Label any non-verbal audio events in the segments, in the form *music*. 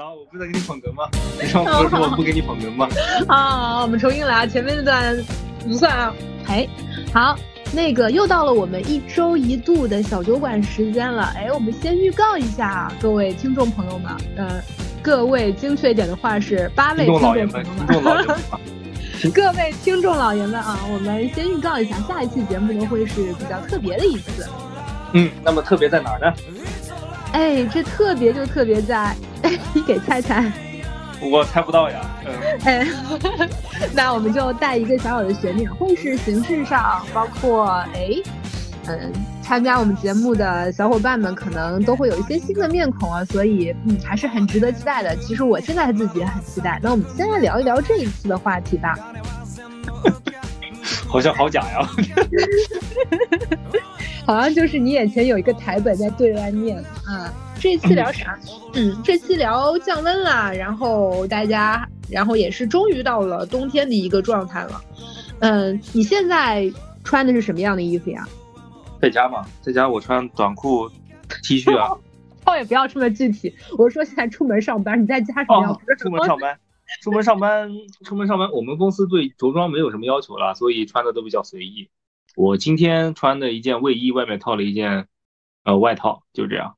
好，我不是在给你捧哏吗？*laughs* 你上次不是说我不给你捧哏吗？啊，我们重新来，前面那段不算啊。哎，好，那个又到了我们一周一度的小酒馆时间了。哎，我们先预告一下各位听众朋友们，呃，各位精确一点的话是八位听众朋友们，*laughs* 各位听众老爷们啊，我们先预告一下，下一期节目呢会是比较特别的一次。嗯，那么特别在哪儿呢？哎，这特别就特别在，*laughs* 你给猜猜。我猜不到呀。嗯。*laughs* 哎，那我们就带一个小小的悬念，会是形式上，包括哎，嗯，参加我们节目的小伙伴们可能都会有一些新的面孔啊，所以嗯，还是很值得期待的。其实我现在自己也很期待。那我们先来聊一聊这一次的话题吧。*laughs* 好像好假呀。好像就是你眼前有一个台本在对外念啊。这期聊啥？嗯，这期聊降温啦，然后大家，然后也是终于到了冬天的一个状态了。嗯，你现在穿的是什么样的衣服呀？在家嘛，在家我穿短裤、T 恤啊。倒 *laughs* 也不要这么具体，我说现在出门上班，你在家什么样？出门上班，出门上班，出门上班。我们公司对着装没有什么要求了，所以穿的都比较随意。我今天穿的一件卫衣，外面套了一件呃外套，就这样。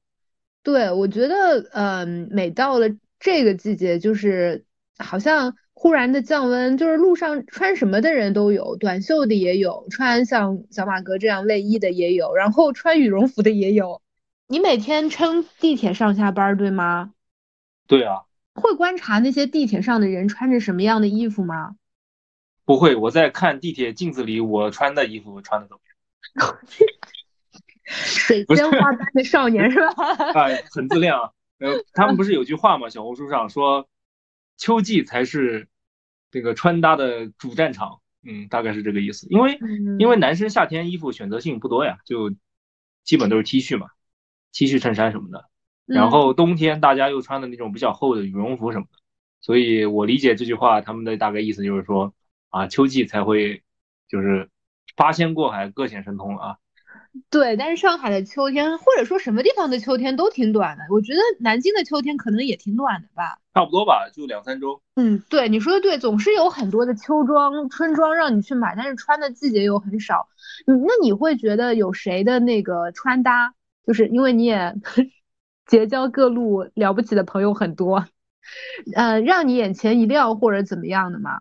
对，我觉得，嗯，每到了这个季节，就是好像忽然的降温，就是路上穿什么的人都有，短袖的也有，穿像小马哥这样卫衣的也有，然后穿羽绒服的也有。你每天乘地铁上下班，对吗？对啊。会观察那些地铁上的人穿着什么样的衣服吗？不会，我在看地铁镜子里我穿的衣服穿的怎么样？水仙花般的少年是吧？*laughs* 哎，很自恋啊。呃，他们不是有句话吗？小红书上说，秋季才是这个穿搭的主战场。嗯，大概是这个意思。因为因为男生夏天衣服选择性不多呀，就基本都是 T 恤嘛，T 恤衬衫什么的。然后冬天大家又穿的那种比较厚的羽绒服什么的。所以我理解这句话，他们的大概意思就是说，啊，秋季才会就是八仙过海，各显神通啊。对，但是上海的秋天，或者说什么地方的秋天都挺短的。我觉得南京的秋天可能也挺短的吧，差不多吧，就两三周。嗯，对，你说的对，总是有很多的秋装、春装让你去买，但是穿的季节又很少。嗯，那你会觉得有谁的那个穿搭，就是因为你也 *laughs* 结交各路了不起的朋友很多，呃，让你眼前一亮或者怎么样的吗？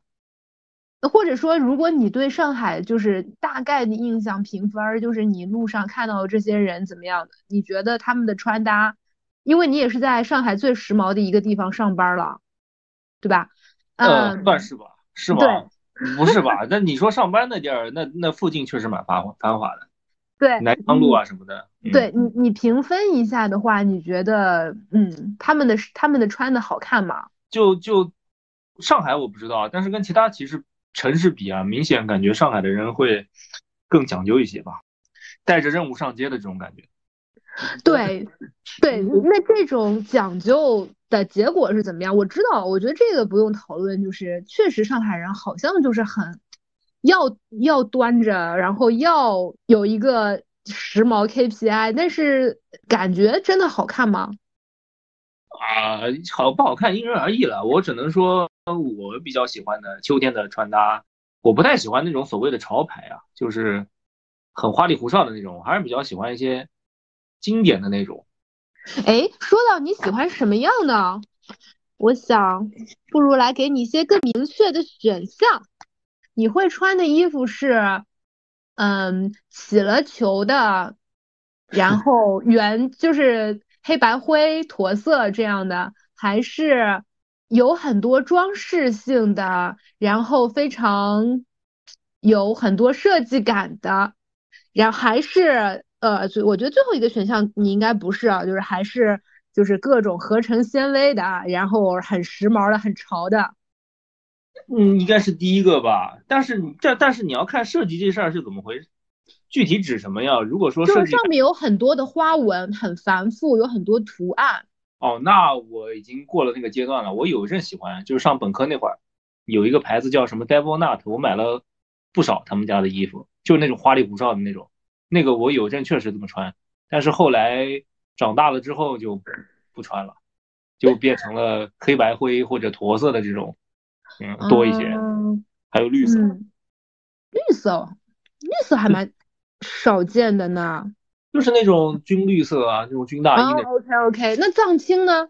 或者说，如果你对上海就是大概的印象评分，就是你路上看到的这些人怎么样的？你觉得他们的穿搭，因为你也是在上海最时髦的一个地方上班了，对吧？呃，算是吧，是吧？不是吧？那你说上班那地儿，那那附近确实蛮繁华繁华的，对，南昌路啊什么的。对你，你评分一下的话，你觉得，嗯，他们的他们的穿的好看吗？就就上海我不知道，但是跟其他其实。城市比啊，明显感觉上海的人会更讲究一些吧，带着任务上街的这种感觉。对，*laughs* 对，那这种讲究的结果是怎么样？我知道，我觉得这个不用讨论，就是确实上海人好像就是很要要端着，然后要有一个时髦 KPI，但是感觉真的好看吗？啊，好不好看因人而异了。我只能说，我比较喜欢的秋天的穿搭，我不太喜欢那种所谓的潮牌啊，就是很花里胡哨的那种。我还是比较喜欢一些经典的那种。哎，说到你喜欢什么样的，我想不如来给你一些更明确的选项。你会穿的衣服是，嗯，起了球的，然后圆就是。黑白灰驼色这样的，还是有很多装饰性的，然后非常有很多设计感的，然后还是呃，最我觉得最后一个选项你应该不是啊，就是还是就是各种合成纤维的，然后很时髦的、很潮的。嗯，应该是第一个吧，但是这但是你要看设计这事儿是怎么回事。具体指什么呀？如果说就是上面有很多的花纹，很繁复，有很多图案。哦，那我已经过了那个阶段了。我有阵喜欢，就是上本科那会儿，有一个牌子叫什么 Devil Nut，我买了不少他们家的衣服，就是那种花里胡哨的那种。那个我有阵确实这么穿，但是后来长大了之后就不穿了，就变成了黑白灰或者驼色的这种，嗯，多一些，还有绿色，绿色，绿色还蛮少见的呢，就是那种军绿色啊，那种军大衣的。OK OK，那藏青呢？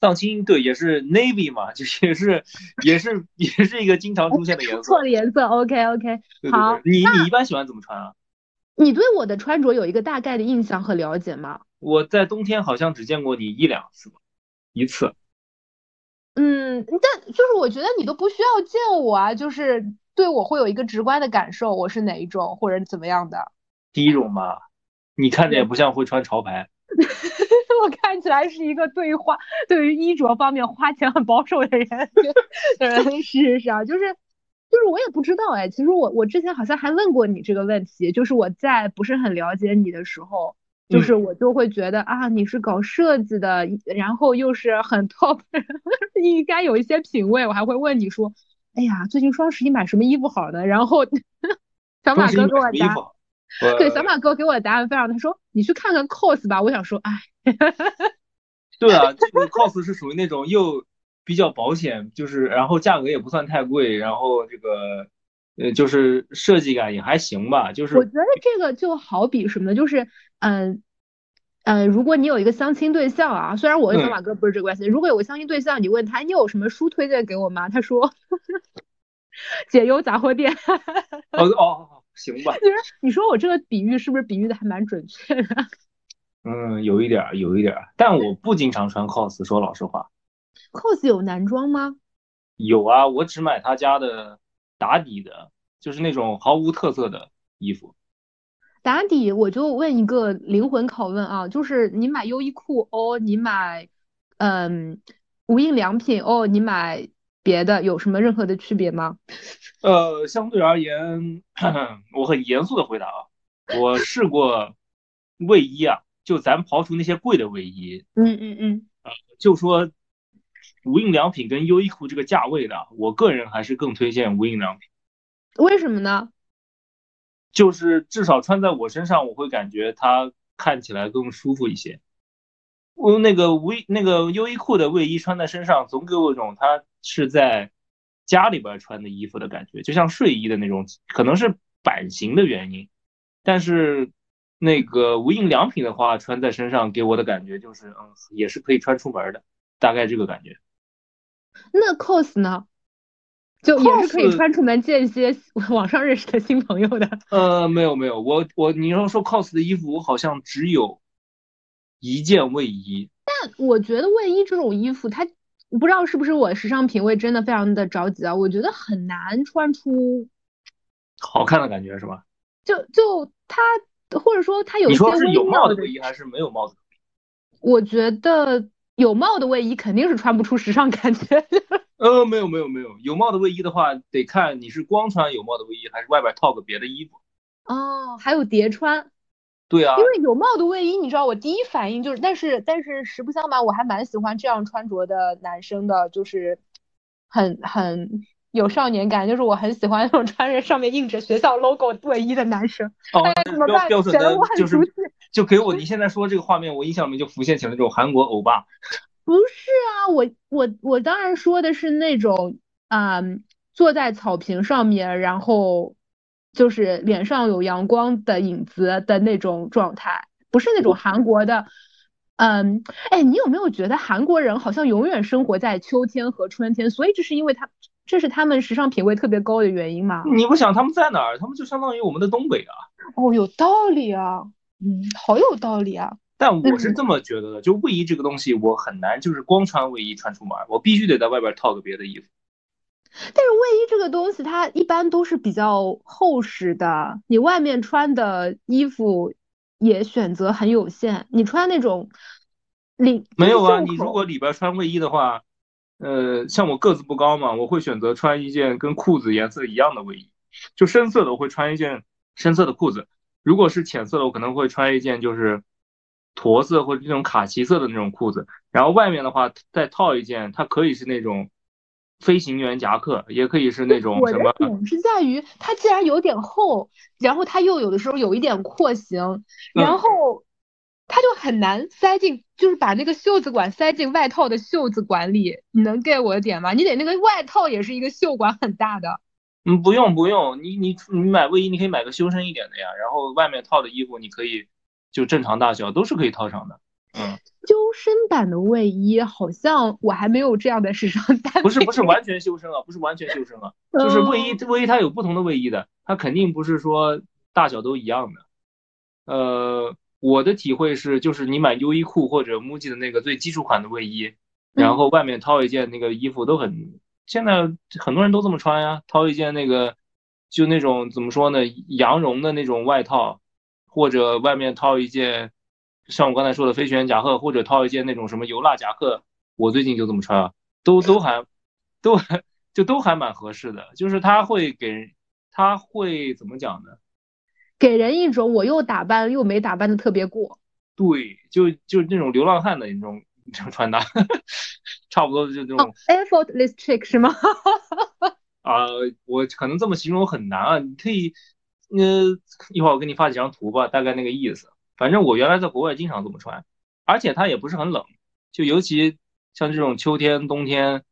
藏青对，也是 navy 嘛，*laughs* 就也是也是也是一个经常出现的颜色。错的颜色，OK OK。好，你你一般喜欢怎么穿啊？你对我的穿着有一个大概的印象和了解吗？我在冬天好像只见过你一两次，一次。嗯，但就是我觉得你都不需要见我啊，就是对我会有一个直观的感受，我是哪一种或者怎么样的。第一种吧，你看着也不像会穿潮牌。*laughs* 我看起来是一个对花对于衣着方面花钱很保守的人。是是是啊，就是就是我也不知道哎，其实我我之前好像还问过你这个问题，就是我在不是很了解你的时候，就是我就会觉得啊你是搞设计的，然后又是很 top，*laughs* 应该有一些品味，我还会问你说，哎呀最近双十一买什么衣服好呢？然后 *laughs* 小马哥给我答。对，小马哥给我的答案非常，他说你去看看 cos 吧。我想说，哎，对啊，这 *laughs* 个 cos 是属于那种又比较保险，就是然后价格也不算太贵，然后这个呃就是设计感也还行吧。就是我觉得这个就好比什么呢？就是嗯嗯，如果你有一个相亲对象啊，虽然我跟小马哥不是这个关系，如果有个相亲对象，你问他你有什么书推荐给我吗？他说 *laughs* 解忧杂货店。哦 *laughs* 哦哦。行吧，就是你说我这个比喻是不是比喻的还蛮准确的？*laughs* 嗯，有一点儿，有一点儿，但我不经常穿 cos，说老实话。cos 有男装吗？有啊，我只买他家的打底的，就是那种毫无特色的衣服。打底，我就问一个灵魂拷问啊，就是你买优衣库哦，你买嗯无印良品哦，你买。别的有什么任何的区别吗？呃，相对而言，*clears throat* 我很严肃的回答啊，我试过卫衣啊，就咱刨除那些贵的卫衣，嗯嗯嗯，呃，就说无印良品跟优衣库这个价位的，我个人还是更推荐无印良品。为什么呢？就是至少穿在我身上，我会感觉它看起来更舒服一些。我那个无那个优衣库的卫衣穿在身上，总给我一种它是在家里边穿的衣服的感觉，就像睡衣的那种，可能是版型的原因。但是那个无印良品的话，穿在身上给我的感觉就是，嗯，也是可以穿出门的，大概这个感觉。那 cos 呢？就也是可以穿出门见一些 *laughs* 网上认识的新朋友的。呃，没有没有，我我你要说 cos 的衣服，我好像只有。一件卫衣，但我觉得卫衣这种衣服，它不知道是不是我时尚品味真的非常的着急啊？我觉得很难穿出好看的感觉，是吧？就就它，或者说它有你说是有帽的卫衣还是没有帽子？我觉得有帽的卫衣肯定是穿不出时尚感觉。呃，没有没有没有，有帽的卫衣的话，得看你是光穿有帽的卫衣，还是外边套个别的衣服。哦，还有叠穿。对啊，因为有帽的卫衣，你知道我第一反应就是，但是但是实不相瞒，我还蛮喜欢这样穿着的男生的，就是很很有少年感，就是我很喜欢那种穿着上面印着学校 logo 卫衣的男生。哦，标准的，就是就给我你现在说这个画面，我印象里面就浮现起了那种韩国欧巴。不是啊，我我我当然说的是那种啊，坐在草坪上面，然后。就是脸上有阳光的影子的那种状态，不是那种韩国的，嗯，哎，你有没有觉得韩国人好像永远生活在秋天和春天？所以这是因为他这是他们时尚品味特别高的原因吗？你不想他们在哪儿？他们就相当于我们的东北啊。哦，有道理啊，嗯，好有道理啊。但我是这么觉得的，就卫衣这个东西，我很难就是光穿卫衣穿出门，我必须得在外边套个别的衣服。但是卫衣这个东西，它一般都是比较厚实的，你外面穿的衣服也选择很有限。你穿那种里没有啊？你如果里边穿卫衣的话，呃，像我个子不高嘛，我会选择穿一件跟裤子颜色一样的卫衣，就深色的我会穿一件深色的裤子。如果是浅色的，我可能会穿一件就是驼色或者那种卡其色的那种裤子。然后外面的话再套一件，它可以是那种。飞行员夹克也可以是那种什么？我的点是在于它既然有点厚，然后它又有的时候有一点廓形，然后它它就很难塞进，就是把那个袖子管塞进外套的袖子管里。你能 get 我的点吗？你得那个外套也是一个袖管很大的。嗯，不用不用，你你你买卫衣，你可以买个修身一点的呀，然后外面套的衣服你可以就正常大小都是可以套上的。嗯，*laughs* 修身版的卫衣好像我还没有这样的时尚搭配。不是不是完全修身啊，不是完全修身啊，*laughs* 就是卫衣卫衣它有不同的卫衣的，它肯定不是说大小都一样的。呃，我的体会是，就是你买优衣库或者 MUJI 的那个最基础款的卫衣，然后外面套一件那个衣服都很。现在很多人都这么穿呀，套一件那个，就那种怎么说呢，羊绒的那种外套，或者外面套一件，像我刚才说的飞旋夹克，或者套一件那种什么油蜡夹克，我最近就这么穿啊，都都还，都还就都还蛮合适的，就是它会给人，它会怎么讲呢？给人一种我又打扮又没打扮的特别过。对，就就那种流浪汉的那种。这种穿搭，*laughs* 差不多就这种。effortless chic 是吗？*laughs* 啊，我可能这么形容很难啊。你可以，呃，一会儿我给你发几张图吧，大概那个意思。反正我原来在国外经常这么穿，而且它也不是很冷。就尤其像这种秋天、冬天，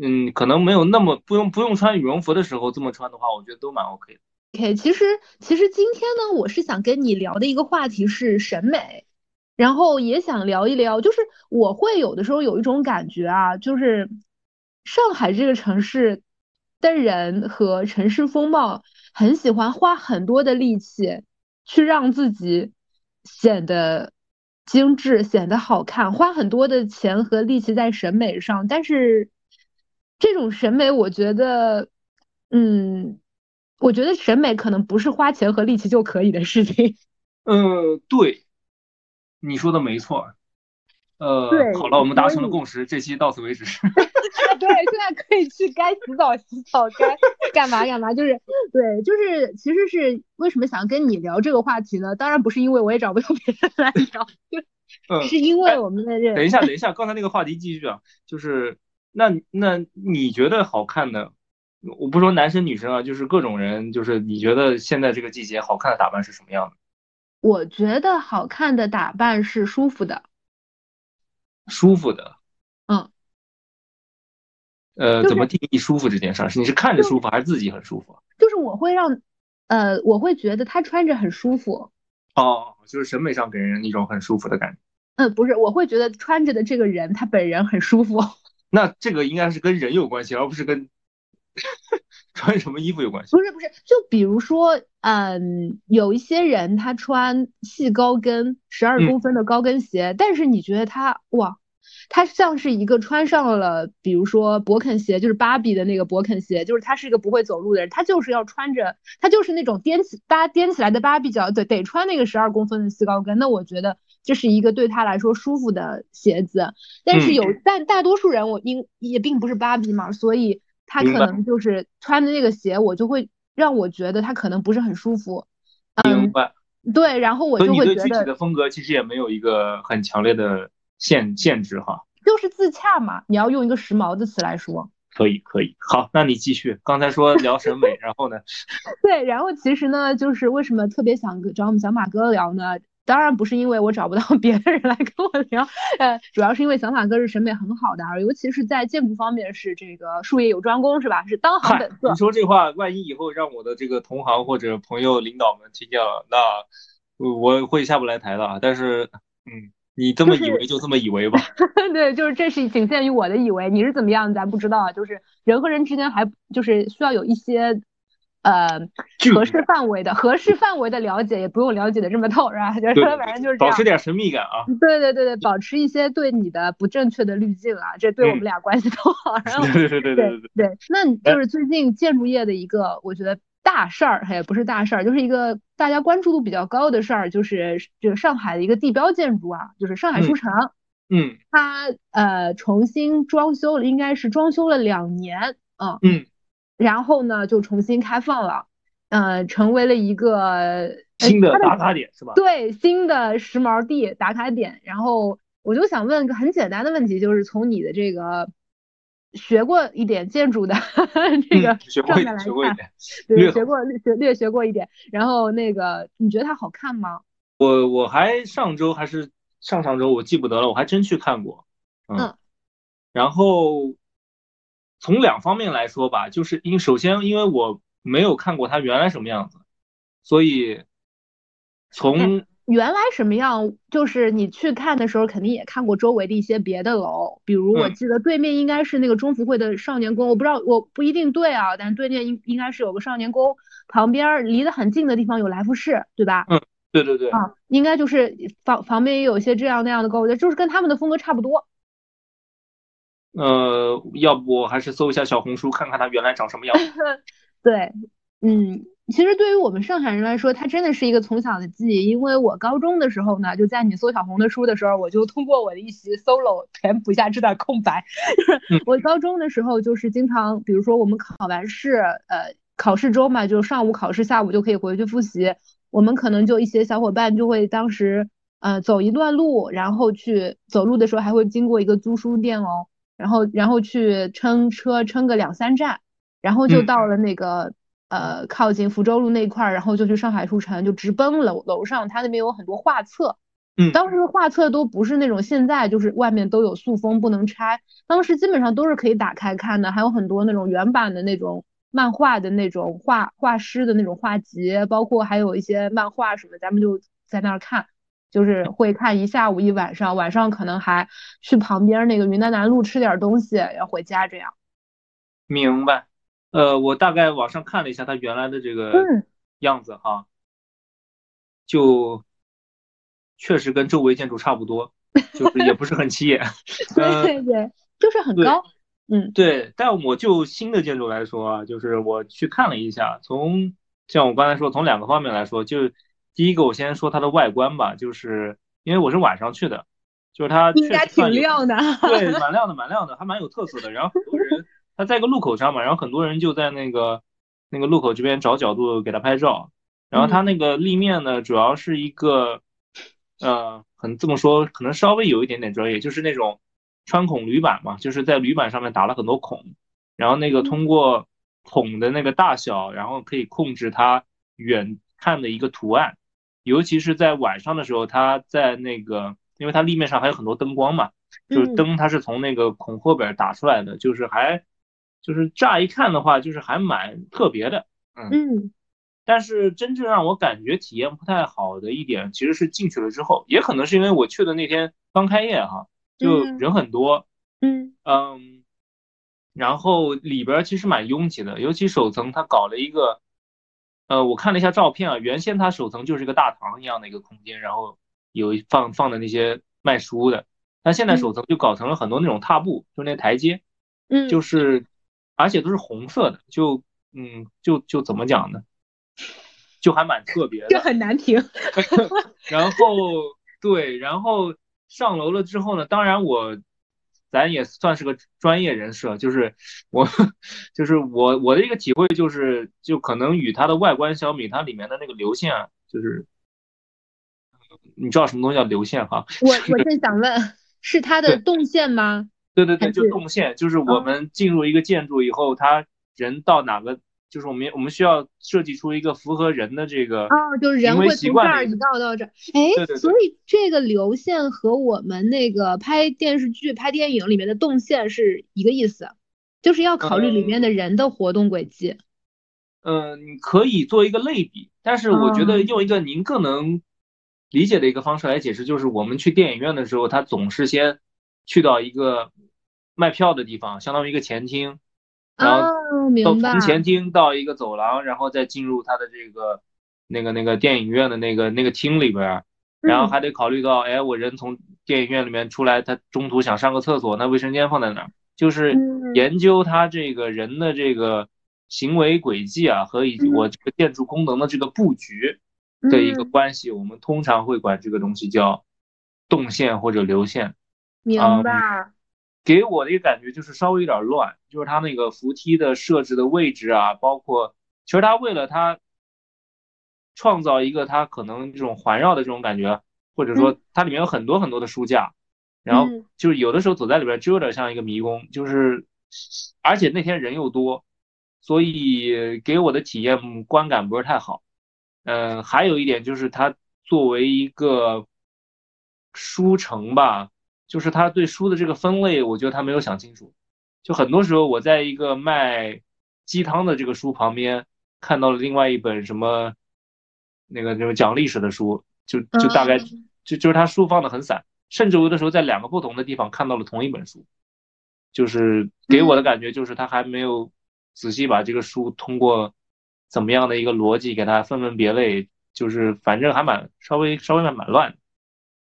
嗯，可能没有那么不用不用穿羽绒服的时候，这么穿的话，我觉得都蛮 OK 的。OK，其实其实今天呢，我是想跟你聊的一个话题是审美。然后也想聊一聊，就是我会有的时候有一种感觉啊，就是上海这个城市的人和城市风貌很喜欢花很多的力气去让自己显得精致、显得好看，花很多的钱和力气在审美上。但是这种审美，我觉得，嗯，我觉得审美可能不是花钱和力气就可以的事情。嗯，对。你说的没错，呃，好了，我们达成了共识，这期到此为止。*laughs* *laughs* 对，现在可以去该洗澡洗澡，该干嘛干嘛，就是对，就是其实是为什么想跟你聊这个话题呢？当然不是因为我也找不到别人来聊，就是 *laughs* 因为我们的这。等一下，等一下，刚才那个话题继续啊，就是那那你觉得好看的，我不说男生女生啊，就是各种人，就是你觉得现在这个季节好看的打扮是什么样的？我觉得好看的打扮是舒服的，舒服的，嗯，呃，怎么定义舒服这件事儿？是你是看着舒服，还是自己很舒服？就是我会让，呃，我会觉得他穿着很舒服。哦，就是审美上给人一种很舒服的感觉。嗯，不是，我会觉得穿着的这个人他本人很舒服。那这个应该是跟人有关系，而不是跟。穿什么衣服有关系？不是不是，就比如说，嗯，有一些人他穿细高跟十二公分的高跟鞋，但是你觉得他哇，他像是一个穿上了，比如说勃肯鞋，就是芭比的那个勃肯鞋，就是他是一个不会走路的人，他就是要穿着，他就是那种踮起搭踮起来的芭比脚，对，得穿那个十二公分的细高跟。那我觉得这是一个对他来说舒服的鞋子，但是有但大多数人我因也并不是芭比嘛，所以。他可能就是穿的那个鞋，我就会让我觉得他可能不是很舒服。明白。对，然后我就会觉得具体的风格其实也没有一个很强烈的限限制哈。就是自洽嘛，你要用一个时髦的词来说。可以，可以。好，那你继续。刚才说聊审美，然后呢？*laughs* 对，然后其实呢，就是为什么特别想找我们小马哥聊呢？当然不是因为我找不到 *laughs* 别的人来跟我聊，呃，主要是因为小马哥是审美很好的，尤其是在建筑方面是这个术业有专攻，是吧？是当行本色。你说这话，万一以后让我的这个同行或者朋友、领导们听见了，那我会下不来台的。但是，嗯，你这么以为就这么以为吧。*laughs* *laughs* 对，就是这是仅限于我的以为，你是怎么样咱不知道啊。就是人和人之间还就是需要有一些。呃，合适范围的合适范围的了解也不用了解的这么透，是吧？就是反正就是保持点神秘感啊。对对对对，保持一些对你的不正确的滤镜啊，这对我们俩关系都好。然后 *laughs* 对对对对对对，那就是最近建筑业的一个我觉得大事儿，也不是大事儿，就是一个大家关注度比较高的事儿，就是这个上海的一个地标建筑啊，就是上海书城。嗯。它呃重新装修了，应该是装修了两年啊。嗯。然后呢，就重新开放了，呃，成为了一个新的打卡点，是吧？对，新的时髦地打卡点。然后我就想问个很简单的问题，就是从你的这个学过一点建筑的 *laughs* 这个上面来看，对，学过略略学过一点。然后那个，你觉得它好看吗？我我还上周还是上上周我记不得了，我还真去看过，嗯，然后从两方面来说吧，就是因首先因为我没有看过它原来什么样子，所以从。原来什么样？就是你去看的时候，肯定也看过周围的一些别的楼，比如我记得对面应该是那个中福会的少年宫，我不知道我不一定对啊，但对面应应该是有个少年宫，旁边离得很近的地方有来福士，对吧？嗯，对对对。啊，应该就是房旁边也有一些这样那样的购物街，就是跟他们的风格差不多。呃，要不还是搜一下小红书，看看它原来长什么样。*laughs* 对，嗯。其实对于我们上海人来说，它真的是一个从小的记忆。因为我高中的时候呢，就在你搜小红的书的时候，我就通过我的一席 solo 填补一下这段空白。就 *laughs* 是我高中的时候，就是经常，比如说我们考完试，呃，考试周嘛，就上午考试，下午就可以回去复习。我们可能就一些小伙伴就会当时，呃，走一段路，然后去走路的时候还会经过一个租书店哦，然后然后去撑车撑个两三站，然后就到了那个。呃，靠近福州路那块儿，然后就去上海书城，就直奔楼楼上，他那边有很多画册。嗯，当时的画册都不是那种现在就是外面都有塑封不能拆，当时基本上都是可以打开看的，还有很多那种原版的那种漫画的那种画画师的那种画集，包括还有一些漫画什么，咱们就在那儿看，就是会看一下午一晚上，晚上可能还去旁边那个云南南路吃点东西，要回家这样。明白。呃，我大概网上看了一下它原来的这个样子哈，就确实跟周围建筑差不多，就是也不是很起眼。*laughs* 对对，就是很高。嗯，对。但我就新的建筑来说啊，就是我去看了一下，从像我刚才说，从两个方面来说，就第一个我先说它的外观吧，就是因为我是晚上去的，就是它应该挺亮的。对，*laughs* 蛮亮的，蛮亮的，还蛮有特色的。然后很多人。它在一个路口上嘛，然后很多人就在那个那个路口这边找角度给它拍照。然后它那个立面呢，主要是一个，呃，很这么说可能稍微有一点点专业，就是那种穿孔铝板嘛，就是在铝板上面打了很多孔，然后那个通过孔的那个大小，然后可以控制它远看的一个图案，尤其是在晚上的时候，它在那个，因为它立面上还有很多灯光嘛，就是灯它是从那个孔后边打出来的，就是还。就是乍一看的话，就是还蛮特别的，嗯，但是真正让我感觉体验不太好的一点，其实是进去了之后，也可能是因为我去的那天刚开业哈，就人很多，嗯。嗯，然后里边其实蛮拥挤的，尤其首层它搞了一个，呃，我看了一下照片啊，原先它首层就是一个大堂一样的一个空间，然后有放放的那些卖书的，但现在首层就搞成了很多那种踏步，就那台阶，嗯，就是。而且都是红色的，就嗯，就就怎么讲呢？就还蛮特别的，这很难评。*laughs* 然后对，然后上楼了之后呢，当然我咱也算是个专业人士，就是我 *laughs* 就是我我的一个体会就是，就可能与它的外观相比，它里面的那个流线啊，就是你知道什么东西叫流线哈？*laughs* 我我正想问，是它的动线吗？对对对，就动线，就是我们进入一个建筑以后，他人到哪个，就是我们我们需要设计出一个符合人的这个哦，就是人会从这儿一到到这儿。哎，所以这个流线和我们那个拍电视剧、拍电影里面的动线是一个意思，就是要考虑里面的人的活动轨迹。嗯，你可以做一个类比，但是我觉得用一个您更能理解的一个方式来解释，就是我们去电影院的时候，他总是先去到一个。卖票的地方相当于一个前厅，然后到从前厅到一个走廊，然后再进入它的这个那个那个电影院的那个那个厅里边，然后还得考虑到，哎，我人从电影院里面出来，他中途想上个厕所，那卫生间放在哪？就是研究他这个人的这个行为轨迹啊，和以及我这个建筑功能的这个布局的一个关系，我们通常会管这个东西叫动线或者流线。明白。给我的一个感觉就是稍微有点乱，就是它那个扶梯的设置的位置啊，包括其实它为了它创造一个它可能这种环绕的这种感觉，或者说它里面有很多很多的书架，然后就是有的时候走在里边就有点像一个迷宫，就是而且那天人又多，所以给我的体验观感不是太好。嗯，还有一点就是它作为一个书城吧，就是他对书的这个分类，我觉得他没有想清楚。就很多时候，我在一个卖鸡汤的这个书旁边看到了另外一本什么那个那个讲历史的书，就就大概就就是他书放的很散，甚至有的时候在两个不同的地方看到了同一本书，就是给我的感觉就是他还没有仔细把这个书通过怎么样的一个逻辑给它分门别类，就是反正还蛮稍微稍微蛮蛮乱，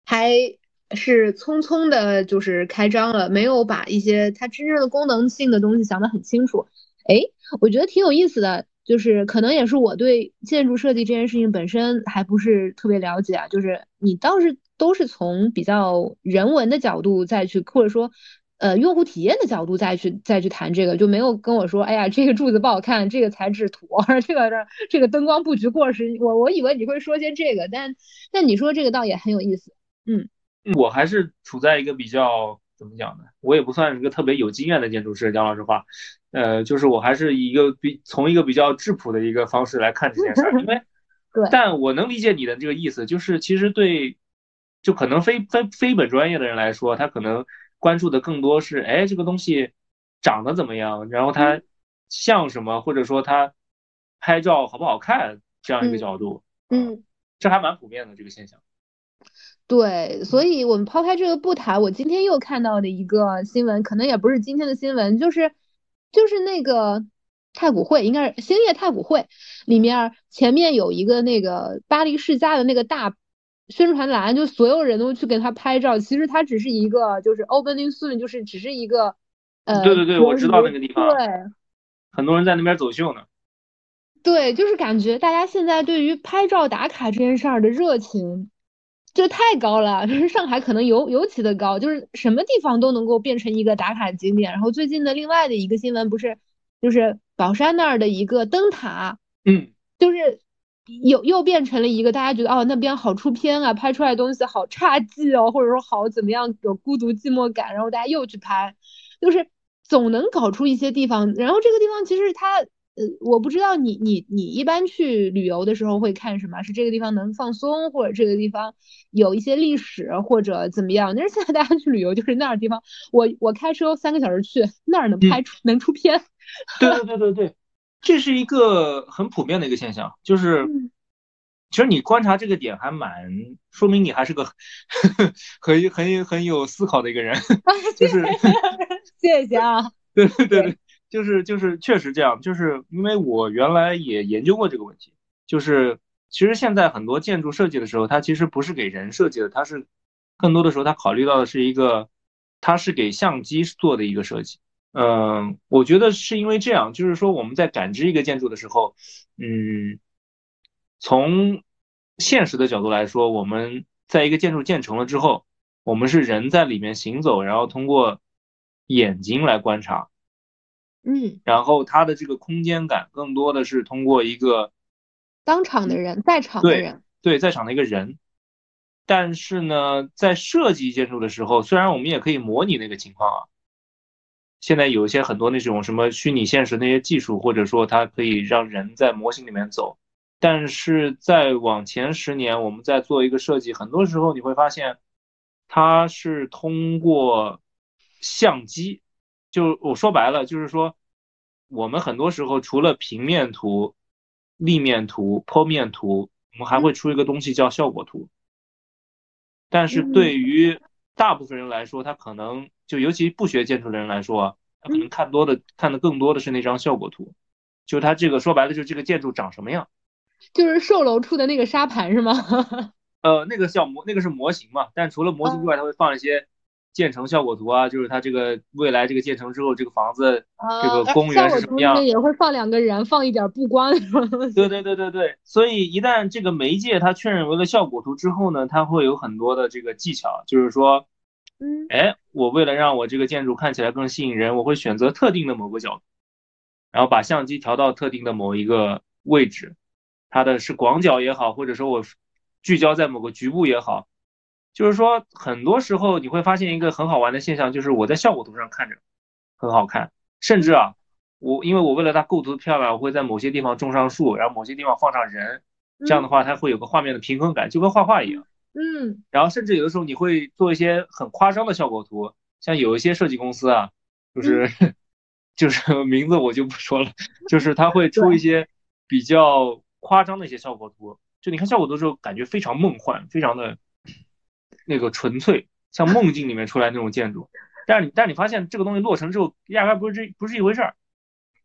还。是匆匆的，就是开张了，没有把一些它真正的功能性的东西想得很清楚。哎，我觉得挺有意思的，就是可能也是我对建筑设计这件事情本身还不是特别了解啊。就是你倒是都是从比较人文的角度再去，或者说呃用户体验的角度再去再去谈这个，就没有跟我说，哎呀这个柱子不好看，这个材质土，这个这这个灯光布局过时。我我以为你会说些这个，但但你说这个倒也很有意思，嗯。我还是处在一个比较怎么讲呢？我也不算是一个特别有经验的建筑师，讲老实话，呃，就是我还是一个比从一个比较质朴的一个方式来看这件事儿，因为，*laughs* 对，但我能理解你的这个意思，就是其实对，就可能非非非本专业的人来说，他可能关注的更多是，哎，这个东西长得怎么样，然后它像什么，或者说它拍照好不好看这样一个角度，嗯，这还蛮普遍的这个现象。对，所以我们抛开这个不谈，我今天又看到的一个新闻，可能也不是今天的新闻，就是就是那个太古汇，应该是兴业太古汇里面前面有一个那个巴黎世家的那个大宣传栏，就所有人都去给他拍照。其实它只是一个就是 opening soon，就是只是一个呃，对对对，我知道那个地方，对，很多人在那边走秀呢。对，就是感觉大家现在对于拍照打卡这件事儿的热情。就太高了，就是上海可能尤尤其的高，就是什么地方都能够变成一个打卡景点。然后最近的另外的一个新闻不是，就是宝山那儿的一个灯塔，嗯，就是又又变成了一个大家觉得哦那边好出片啊，拍出来的东西好差劲哦，或者说好怎么样有孤独寂寞感，然后大家又去拍，就是总能搞出一些地方。然后这个地方其实它。呃，我不知道你你你一般去旅游的时候会看什么？是这个地方能放松，或者这个地方有一些历史，或者怎么样？*laughs* 但是现在大家去旅游就是那儿地方，我我开车三个小时去那儿能拍出能出片。对对对对对，这是一个很普遍的一个现象，就是其实你观察这个点还蛮说明你还是个 *laughs* 很很很有思考的一个人，就是谢谢啊。*laughs* 对对对对。就是就是确实这样，就是因为我原来也研究过这个问题，就是其实现在很多建筑设计的时候，它其实不是给人设计的，它是更多的时候它考虑到的是一个，它是给相机做的一个设计。嗯，我觉得是因为这样，就是说我们在感知一个建筑的时候，嗯，从现实的角度来说，我们在一个建筑建成了之后，我们是人在里面行走，然后通过眼睛来观察。嗯，然后它的这个空间感更多的是通过一个当场的人，在场的人，对，在场的一个人。但是呢，在设计建筑的时候，虽然我们也可以模拟那个情况啊，现在有一些很多那种什么虚拟现实那些技术，或者说它可以让人在模型里面走。但是在往前十年，我们在做一个设计，很多时候你会发现，它是通过相机。就我说白了，就是说，我们很多时候除了平面图、立面图、剖面图，我们还会出一个东西叫效果图。但是对于大部分人来说，他可能就尤其不学建筑的人来说，他可能看多的看的更多的是那张效果图，就他这个说白了，就是这个建筑长什么样，就是售楼处的那个沙盘是吗？*laughs* 呃，那个叫模，那个是模型嘛。但除了模型之外，他会放一些。建成效果图啊，就是它这个未来这个建成之后，这个房子这个公园是什么样？也会放两个人，放一点布光。*laughs* 对对对对对，所以一旦这个媒介它确认为了效果图之后呢，它会有很多的这个技巧，就是说，嗯，哎，我为了让我这个建筑看起来更吸引人，我会选择特定的某个角度，然后把相机调到特定的某一个位置，它的是广角也好，或者说我聚焦在某个局部也好。就是说，很多时候你会发现一个很好玩的现象，就是我在效果图上看着很好看，甚至啊，我因为我为了它构图漂亮，我会在某些地方种上树，然后某些地方放上人，这样的话它会有个画面的平衡感，就跟画画一样。嗯，然后甚至有的时候你会做一些很夸张的效果图，像有一些设计公司啊，就是 *laughs* 就是名字我就不说了，*laughs* 就是他会出一些比较夸张的一些效果图，就你看效果图的时候感觉非常梦幻，非常的那个纯粹，像梦境里面出来那种建筑。但是你但是你发现这个东西落成之后，压根不是这不是一回事儿。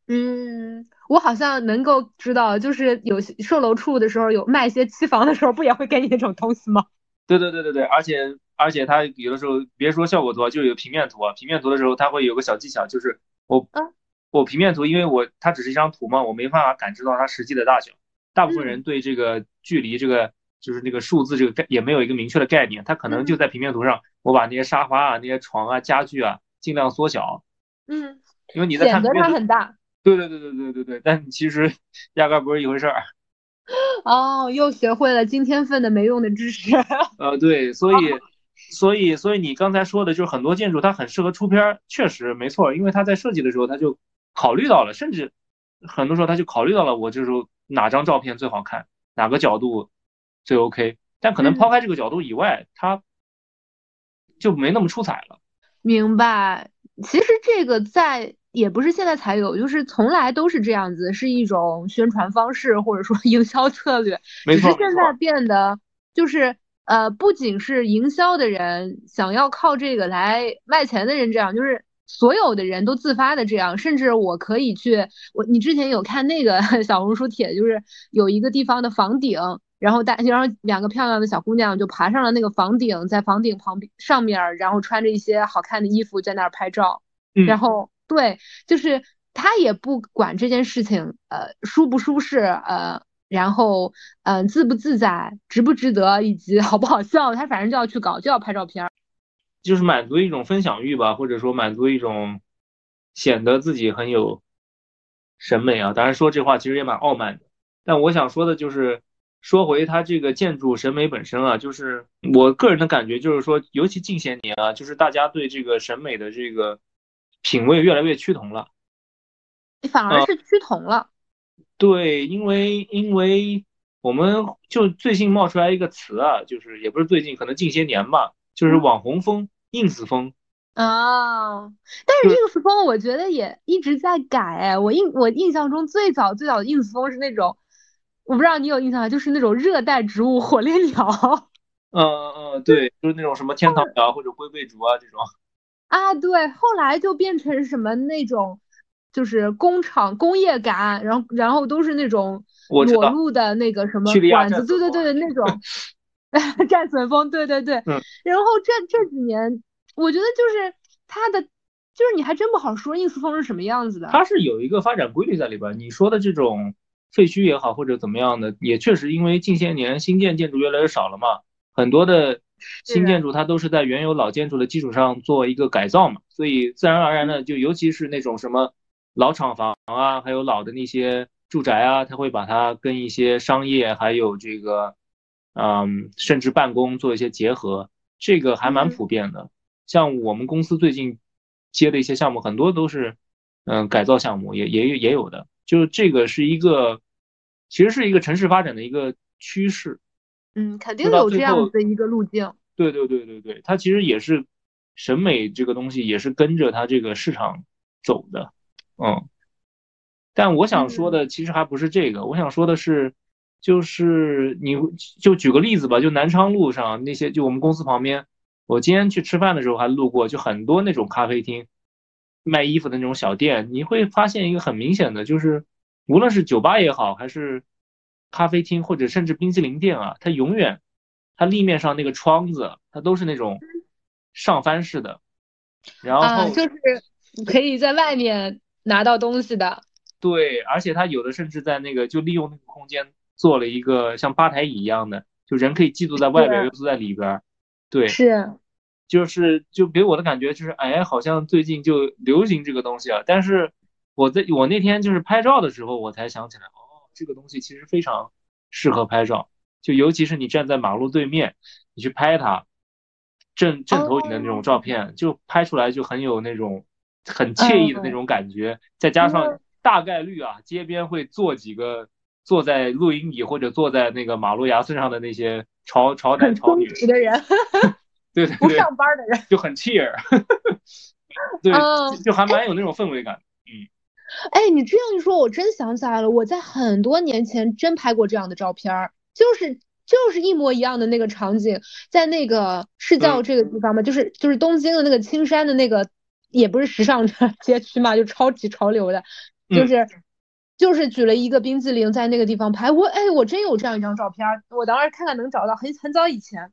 嗯，我好像能够知道，就是有售楼处的时候，有卖一些期房的时候，不也会给你那种东西吗？*laughs* 对对对对对，而且而且它有的时候别说效果图啊，就有平面图啊。平面图的时候，它会有个小技巧，就是我我平面图，因为我它只是一张图嘛，我没办法感知到它实际的大小。大部分人对这个距离这个就是那个数字这个概也没有一个明确的概念，它可能就在平面图上，我把那些沙发啊、那些床啊、家具啊尽量缩小。嗯，因为你在看显得它很大。对对对对对对对，但其实 *laughs* 压根不是一回事儿。*laughs* 哦，又学会了今天份的没用的知识。*laughs* 呃，对，所以所以所以你刚才说的就是很多建筑它很适合出片儿，确实没错，因为它在设计的时候它就考虑到了，甚至很多时候他就考虑到了我就是哪张照片最好看，哪个角度最 OK。但可能抛开这个角度以外，它就没那么出彩了。明白，其实这个在。也不是现在才有，就是从来都是这样子，是一种宣传方式或者说 *laughs* 营销策略。没错，只是现在变得就是呃，不仅是营销的人想要靠这个来卖钱的人这样，就是所有的人都自发的这样。甚至我可以去，我你之前有看那个 *laughs* 小红书帖，就是有一个地方的房顶，然后大然后两个漂亮的小姑娘就爬上了那个房顶，在房顶旁边上面，然后穿着一些好看的衣服在那儿拍照，然后。对，就是他也不管这件事情，呃，舒不舒适，呃，然后，嗯，自不自在，值不值得，以及好不好笑，他反正就要去搞，就要拍照片，就是满足一种分享欲吧，或者说满足一种显得自己很有审美啊。当然说这话其实也蛮傲慢的，但我想说的就是，说回它这个建筑审美本身啊，就是我个人的感觉就是说，尤其近些年啊，就是大家对这个审美的这个。品味越来越趋同了，反而是趋同了。对，因为因为我们就最近冒出来一个词啊，就是也不是最近，可能近些年吧，就是网红风、ins 风。啊，但是 ins 风我觉得也一直在改。哎，我印我印象中最早最早的 ins 风是那种，我不知道你有印象吗？就是那种热带植物火烈鸟。*laughs* 嗯嗯，对，就是那种什么天堂鸟或者龟背竹啊这种。*laughs* 啊，对，后来就变成什么那种，就是工厂工业感，然后然后都是那种裸露的那个什么管子，对对对对，那种 *laughs* 战损风，对对对。然后这这几年，我觉得就是它的，就是你还真不好说 ins 风是什么样子的。它是有一个发展规律在里边。你说的这种废墟也好，或者怎么样的，也确实因为近些年新建建筑越来越少了嘛，很多的。新建筑它都是在原有老建筑的基础上做一个改造嘛，所以自然而然的就尤其是那种什么老厂房啊，还有老的那些住宅啊，它会把它跟一些商业还有这个，嗯，甚至办公做一些结合，这个还蛮普遍的。像我们公司最近接的一些项目，很多都是嗯改造项目，也也也有的，就是这个是一个其实是一个城市发展的一个趋势。嗯，肯定有这样的一个路径。对对对对对，它其实也是审美这个东西，也是跟着它这个市场走的。嗯，但我想说的其实还不是这个，我想说的是，就是你就举个例子吧，就南昌路上那些，就我们公司旁边，我今天去吃饭的时候还路过，就很多那种咖啡厅卖衣服的那种小店，你会发现一个很明显的，就是无论是酒吧也好，还是。咖啡厅或者甚至冰淇淋店啊，它永远，它立面上那个窗子，它都是那种上翻式的，然后就是可以在外面拿到东西的。对，而且它有的甚至在那个就利用那个空间做了一个像吧台椅一样的，就人可以既坐在外边又坐在里边。对，是，就是就给我的感觉就是，哎，好像最近就流行这个东西啊。但是我在我那天就是拍照的时候，我才想起来。哦这个东西其实非常适合拍照，就尤其是你站在马路对面，你去拍它正正投影的那种照片，就拍出来就很有那种很惬意的那种感觉。再加上大概率啊，街边会坐几个坐在录音椅或者坐在那个马路牙子上的那些潮潮男潮女的人，*laughs* *laughs* 对对对，不上班的人就很 cheer，*laughs* 对，就还蛮有那种氛围感。嗯，哎，你这样一说，我真想起来了，我在很多年前真拍过这样的照片儿，就是就是一模一样的那个场景，在那个是叫这个地方嘛，就是就是东京的那个青山的那个，也不是时尚 *laughs* 街区嘛，就超级潮流的，就是。就是举了一个冰激凌在那个地方拍，我哎，我真有这样一张照片，我等会儿看看能找到，很很早以前，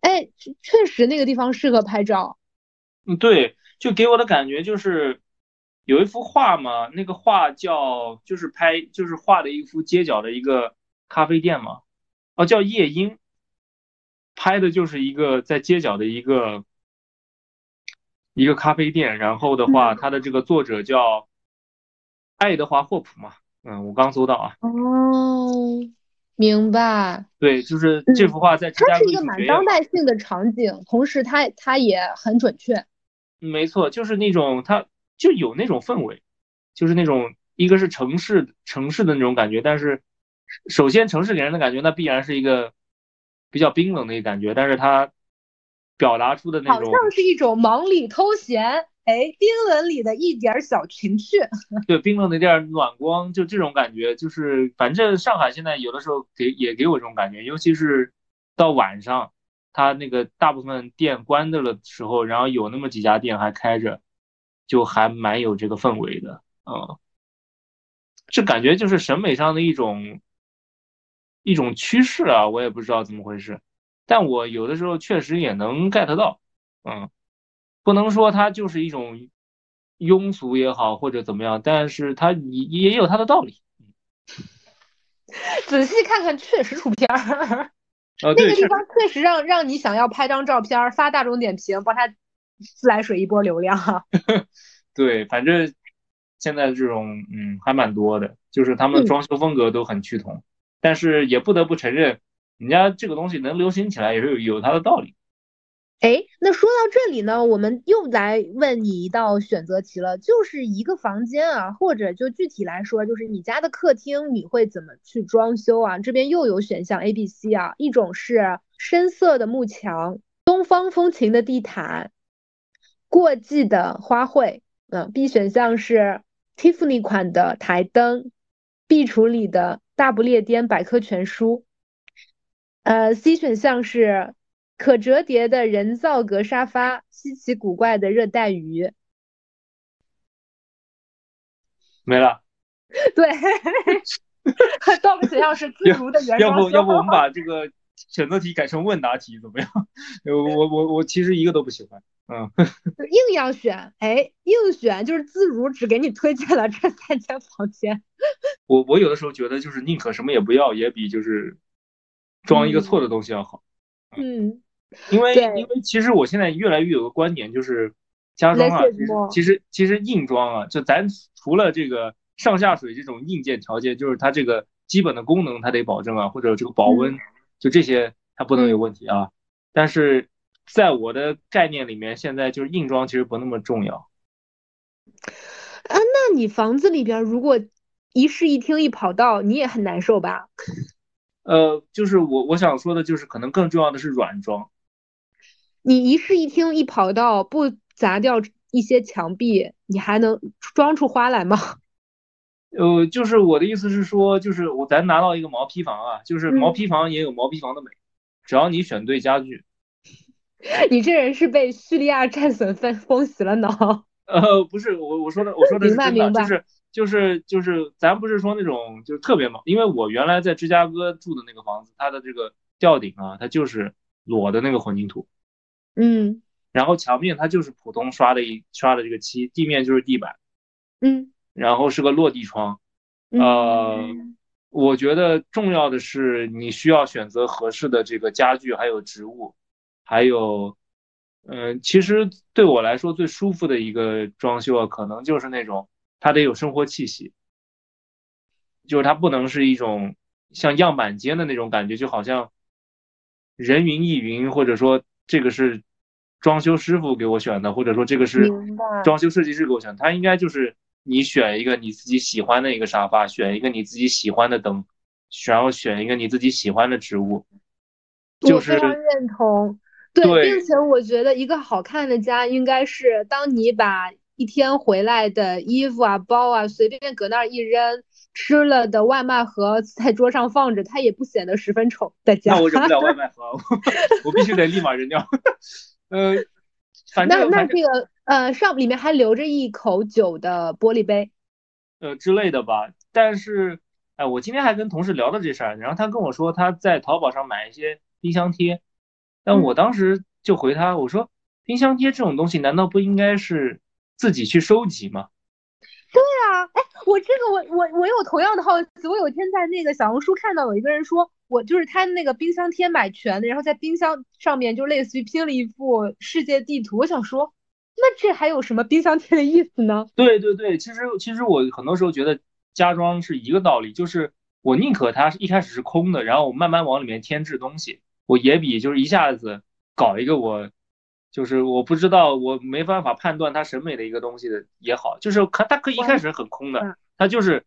哎，确实那个地方适合拍照。嗯，对，就给我的感觉就是有一幅画嘛，那个画叫就是拍就是画的一幅街角的一个咖啡店嘛，哦，叫夜莺，拍的就是一个在街角的一个一个咖啡店，然后的话，它的这个作者叫。爱德华霍普嘛，嗯，我刚搜到啊。哦，明白。对，就是这幅画在芝加哥它是一个蛮当代性的场景，同时它它也很准确。没错，就是那种它就有那种氛围，就是那种一个是城市城市的那种感觉，但是首先城市给人的感觉那必然是一个比较冰冷的一个感觉，但是它表达出的那种好像是一种忙里偷闲。哎，冰冷里的一点小情趣，*laughs* 对，冰冷的一点暖光，就这种感觉，就是反正上海现在有的时候给也给我这种感觉，尤其是到晚上，它那个大部分店关的了时候，然后有那么几家店还开着，就还蛮有这个氛围的，嗯，这感觉就是审美上的一种一种趋势啊，我也不知道怎么回事，但我有的时候确实也能 get 到，嗯。不能说它就是一种庸俗也好，或者怎么样，但是它也也有它的道理。*laughs* 仔细看看，确实出片儿。*laughs* 那个地方确实让让你想要拍张照片发大众点评，帮他自来水一波流量哈。*laughs* 对，反正现在这种嗯还蛮多的，就是他们装修风格都很趋同，但是也不得不承认，人家这个东西能流行起来也是有有它的道理。哎，那说到这里呢，我们又来问你一道选择题了，就是一个房间啊，或者就具体来说，就是你家的客厅，你会怎么去装修啊？这边又有选项 A、B、C 啊，一种是深色的幕墙、东方风情的地毯、过季的花卉，嗯，B 选项是 Tiffany 款的台灯、壁橱里的大不列颠百科全书，呃，C 选项是。可折叠的人造革沙发，稀奇古怪的热带鱼，没了。对，倒个选项是自如的原要不要不我们把这个选择题改成问答题怎么样？*laughs* 我我我其实一个都不喜欢。嗯，*laughs* 硬要选，哎，硬选就是自如只给你推荐了这三间房间。*laughs* 我我有的时候觉得就是宁可什么也不要，也比就是装一个错的东西要好。嗯。因为因为其实我现在越来越有个观点，就是家装啊，其实其实硬装啊，就咱除了这个上下水这种硬件条件，就是它这个基本的功能它得保证啊，或者这个保温，就这些它不能有问题啊。但是在我的概念里面，现在就是硬装其实不那么重要。啊，那你房子里边如果一室一厅一跑道，你也很难受吧？呃，就是我我想说的就是，可能更重要的是软装。你一室一厅一跑道不砸掉一些墙壁，你还能装出花来吗？*laughs* 呃，就是我的意思是说，就是我咱拿到一个毛坯房啊，就是毛坯房也有毛坯房的美，只要你选对家具。*laughs* 你这人是被叙利亚战损封封洗了脑？*laughs* 呃，不是，我我说的我说的是真的，就是就是就是咱不是说那种就是特别毛，因为我原来在芝加哥住的那个房子，它的这个吊顶啊，它就是裸的那个混凝土。嗯，然后墙面它就是普通刷的一刷的这个漆，地面就是地板，嗯，然后是个落地窗，呃，我觉得重要的是你需要选择合适的这个家具，还有植物，还有，嗯，其实对我来说最舒服的一个装修啊，可能就是那种它得有生活气息，就是它不能是一种像样板间的那种感觉，就好像人云亦云，或者说。这个是装修师傅给我选的，或者说这个是装修设计师给我选，他应该就是你选一个你自己喜欢的一个沙发，选一个你自己喜欢的灯，然后选一个你自己喜欢的植物，就是我非常认同。对，并且我觉得一个好看的家应该是当你把一天回来的衣服啊、包啊随便搁那儿一扔，吃了的外卖盒在桌上放着，它也不显得十分丑的家。那我扔不了外 *laughs* 卖盒，*laughs* 我必须得立马扔掉。呃，反正那那这个呃上里面还留着一口酒的玻璃杯，呃之类的吧。但是哎，我今天还跟同事聊了这事儿，然后他跟我说他在淘宝上买一些冰箱贴。但我当时就回他，我说冰箱贴这种东西难道不应该是自己去收集吗？对啊，哎，我这个我我我有同样的好奇，我有一天在那个小红书看到有一个人说，我就是他那个冰箱贴买全的，然后在冰箱上面就类似于拼了一幅世界地图。我想说，那这还有什么冰箱贴的意思呢？对对对，其实其实我很多时候觉得家装是一个道理，就是我宁可它一开始是空的，然后我慢慢往里面添置东西。我也比就是一下子搞一个我，就是我不知道我没办法判断它审美的一个东西的也好，就是可它可以一开始很空的，它就是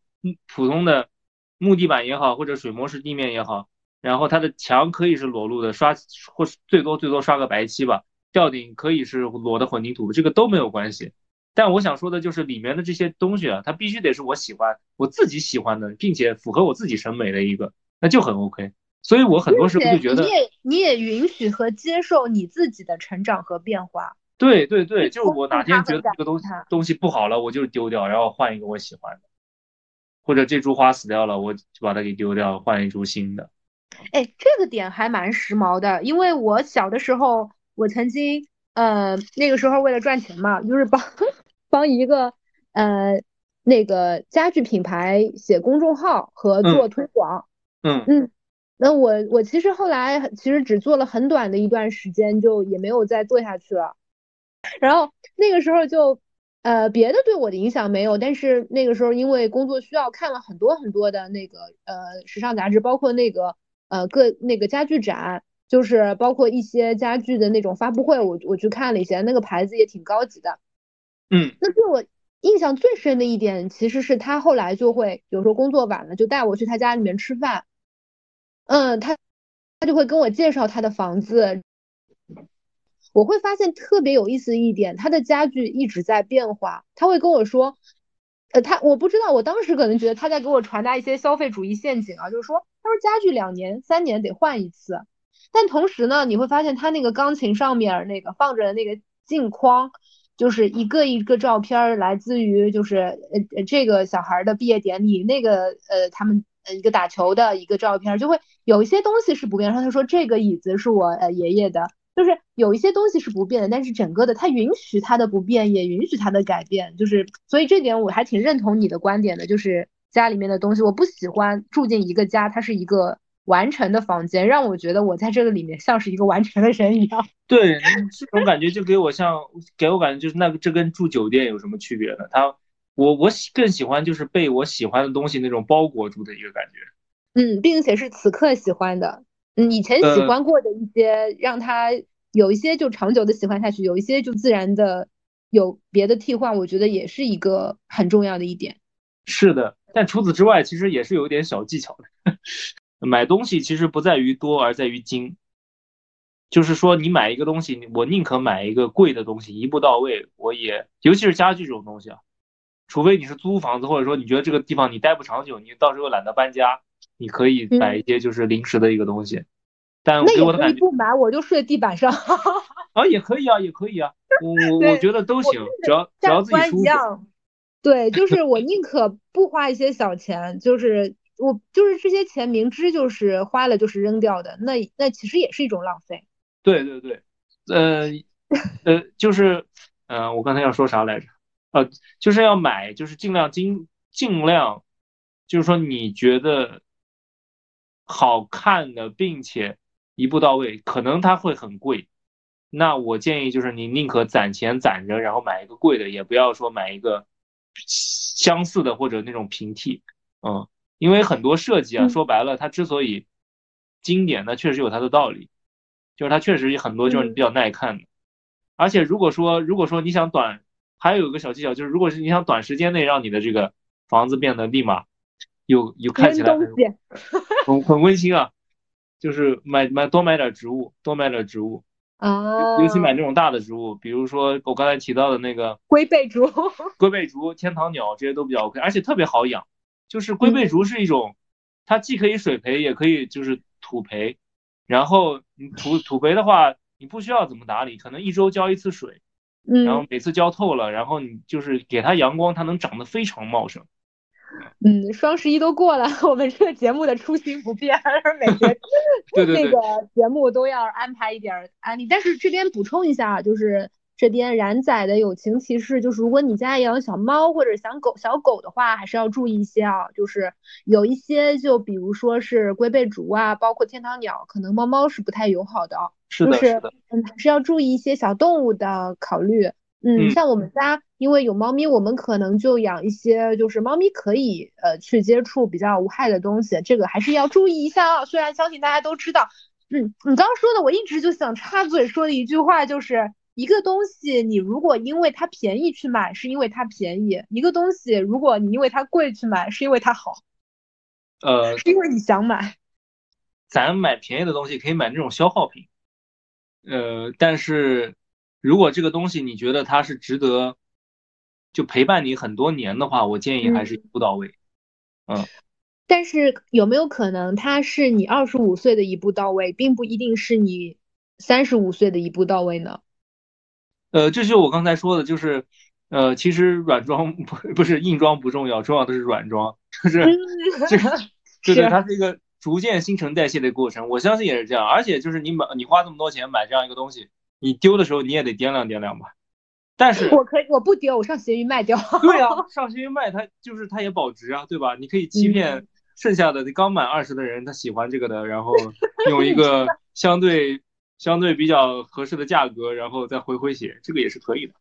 普通的木地板也好，或者水磨石地面也好，然后它的墙可以是裸露的，刷或最多最多刷个白漆吧，吊顶可以是裸的混凝土，这个都没有关系。但我想说的就是里面的这些东西啊，它必须得是我喜欢、我自己喜欢的，并且符合我自己审美的一个，那就很 OK。所以我很多时候就觉得，你也你也允许和接受你自己的成长和变化。对对对，就是我哪天觉得这个东西东西不好了，我就丢掉，然后换一个我喜欢的。或者这株花死掉了，我就把它给丢掉，换一株新的。哎，这个点还蛮时髦的，因为我小的时候，我曾经呃那个时候为了赚钱嘛，就是帮帮一个呃那个家具品牌写公众号和做推广。嗯嗯。那我我其实后来其实只做了很短的一段时间，就也没有再做下去了。然后那个时候就，呃，别的对我的影响没有，但是那个时候因为工作需要，看了很多很多的那个呃时尚杂志，包括那个呃各那个家具展，就是包括一些家具的那种发布会，我我去看了一些，那个牌子也挺高级的。嗯，那对我印象最深的一点，其实是他后来就会，有时候工作晚了，就带我去他家里面吃饭。嗯，他他就会跟我介绍他的房子，我会发现特别有意思一点，他的家具一直在变化。他会跟我说，呃，他我不知道，我当时可能觉得他在给我传达一些消费主义陷阱啊，就是说，他说家具两年三年得换一次，但同时呢，你会发现他那个钢琴上面那个放着的那个镜框，就是一个一个照片，来自于就是呃这个小孩的毕业典礼，那个呃他们。呃，一个打球的一个照片，就会有一些东西是不变。然后他说这个椅子是我呃爷爷的，就是有一些东西是不变的，但是整个的他允许它的不变，也允许它的改变。就是所以这点我还挺认同你的观点的，就是家里面的东西，我不喜欢住进一个家，它是一个完成的房间，让我觉得我在这个里面像是一个完成的人一样。*laughs* 对，这种感觉就给我像给我感觉就是那个这跟住酒店有什么区别呢？他。我我喜更喜欢就是被我喜欢的东西那种包裹住的一个感觉，嗯，并且是此刻喜欢的，嗯，以前喜欢过的一些，让他有一些就长久的喜欢下去，有一些就自然的有别的替换，我觉得也是一个很重要的一点。是的，但除此之外，其实也是有一点小技巧的。*laughs* 买东西其实不在于多，而在于精，就是说你买一个东西，我宁可买一个贵的东西，一步到位，我也尤其是家具这种东西啊。除非你是租房子，或者说你觉得这个地方你待不长久，你到时候懒得搬家，你可以买一些就是临时的一个东西。但给我的感觉不买我就睡地板上 *laughs* 啊，也可以啊，也可以啊，我 *laughs* 我觉得都行，只要只要自己舒服。对，就是我宁可不花一些小钱，就是我就是这些钱明知就是花了就是扔掉的，那那其实也是一种浪费。对对对，呃呃，就是嗯，我刚才要说啥来着？呃，就是要买，就是尽量尽尽量，就是说你觉得好看的，并且一步到位，可能它会很贵。那我建议就是你宁可攒钱攒着，然后买一个贵的，也不要说买一个相似的或者那种平替。嗯，因为很多设计啊，说白了，它之所以经典，那确实有它的道理，就是它确实很多就是比较耐看的。而且如果说如果说你想短。还有一个小技巧就是，如果是你想短时间内让你的这个房子变得立马有有看起来很很很温馨啊，就是买买多买点植物，多买点植物啊，尤其买那种大的植物，比如说我刚才提到的那个 *laughs* 龟背竹、龟背竹、天堂鸟这些都比较 OK，而且特别好养。就是龟背竹是一种，它既可以水培，也可以就是土培。然后你土土培的话，你不需要怎么打理，可能一周浇一次水，然后每次浇透了，然后你就是给它阳光，它能长得非常茂盛。嗯，双十一都过了，*laughs* 我们这个节目的初心不变，*laughs* 每节那个节目都要安排一点案例。但是这边补充一下，就是。这边冉仔的友情提示就是，如果你家养小猫或者想狗小狗的话，还是要注意一些啊。就是有一些，就比如说是龟背竹啊，包括天堂鸟，可能猫猫是不太友好的。是的，是的。嗯，还是要注意一些小动物的考虑。嗯，像我们家因为有猫咪，我们可能就养一些，就是猫咪可以呃去接触比较无害的东西，这个还是要注意一下啊。虽然相信大家都知道。嗯，你刚刚说的，我一直就想插嘴说的一句话就是。一个东西，你如果因为它便宜去买，是因为它便宜；一个东西，如果你因为它贵去买，是因为它好。呃，是因为你想买。咱买便宜的东西可以买那种消耗品，呃，但是如果这个东西你觉得它是值得，就陪伴你很多年的话，我建议还是一步到位。嗯。但是有没有可能，它是你二十五岁的一步到位，并不一定是你三十五岁的一步到位呢？呃，这就我刚才说的，就是，呃，其实软装不 *laughs* 不是硬装不重要，重要的是软装，就是 *laughs* 这个，对对，它是一个逐渐新陈代谢的过程，我相信也是这样。而且就是你买，你花这么多钱买这样一个东西，你丢的时候你也得掂量掂量吧。但是我可以，我不丢，我上闲鱼卖掉。对啊，*laughs* 上闲鱼卖，它就是它也保值啊，对吧？你可以欺骗剩下的刚满二十的人，他喜欢这个的，然后用一个相对。相对比较合适的价格，然后再回回血，这个也是可以的。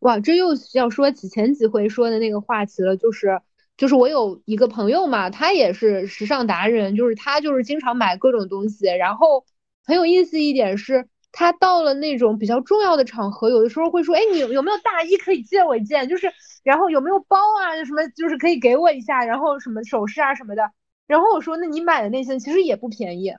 哇，这又要说起前几回说的那个话题了，就是就是我有一个朋友嘛，他也是时尚达人，就是他就是经常买各种东西，然后很有意思一点是，他到了那种比较重要的场合，有的时候会说，哎，你有没有大衣可以借我一件？就是，然后有没有包啊，什么就是可以给我一下，然后什么首饰啊什么的。然后我说，那你买的那些其实也不便宜，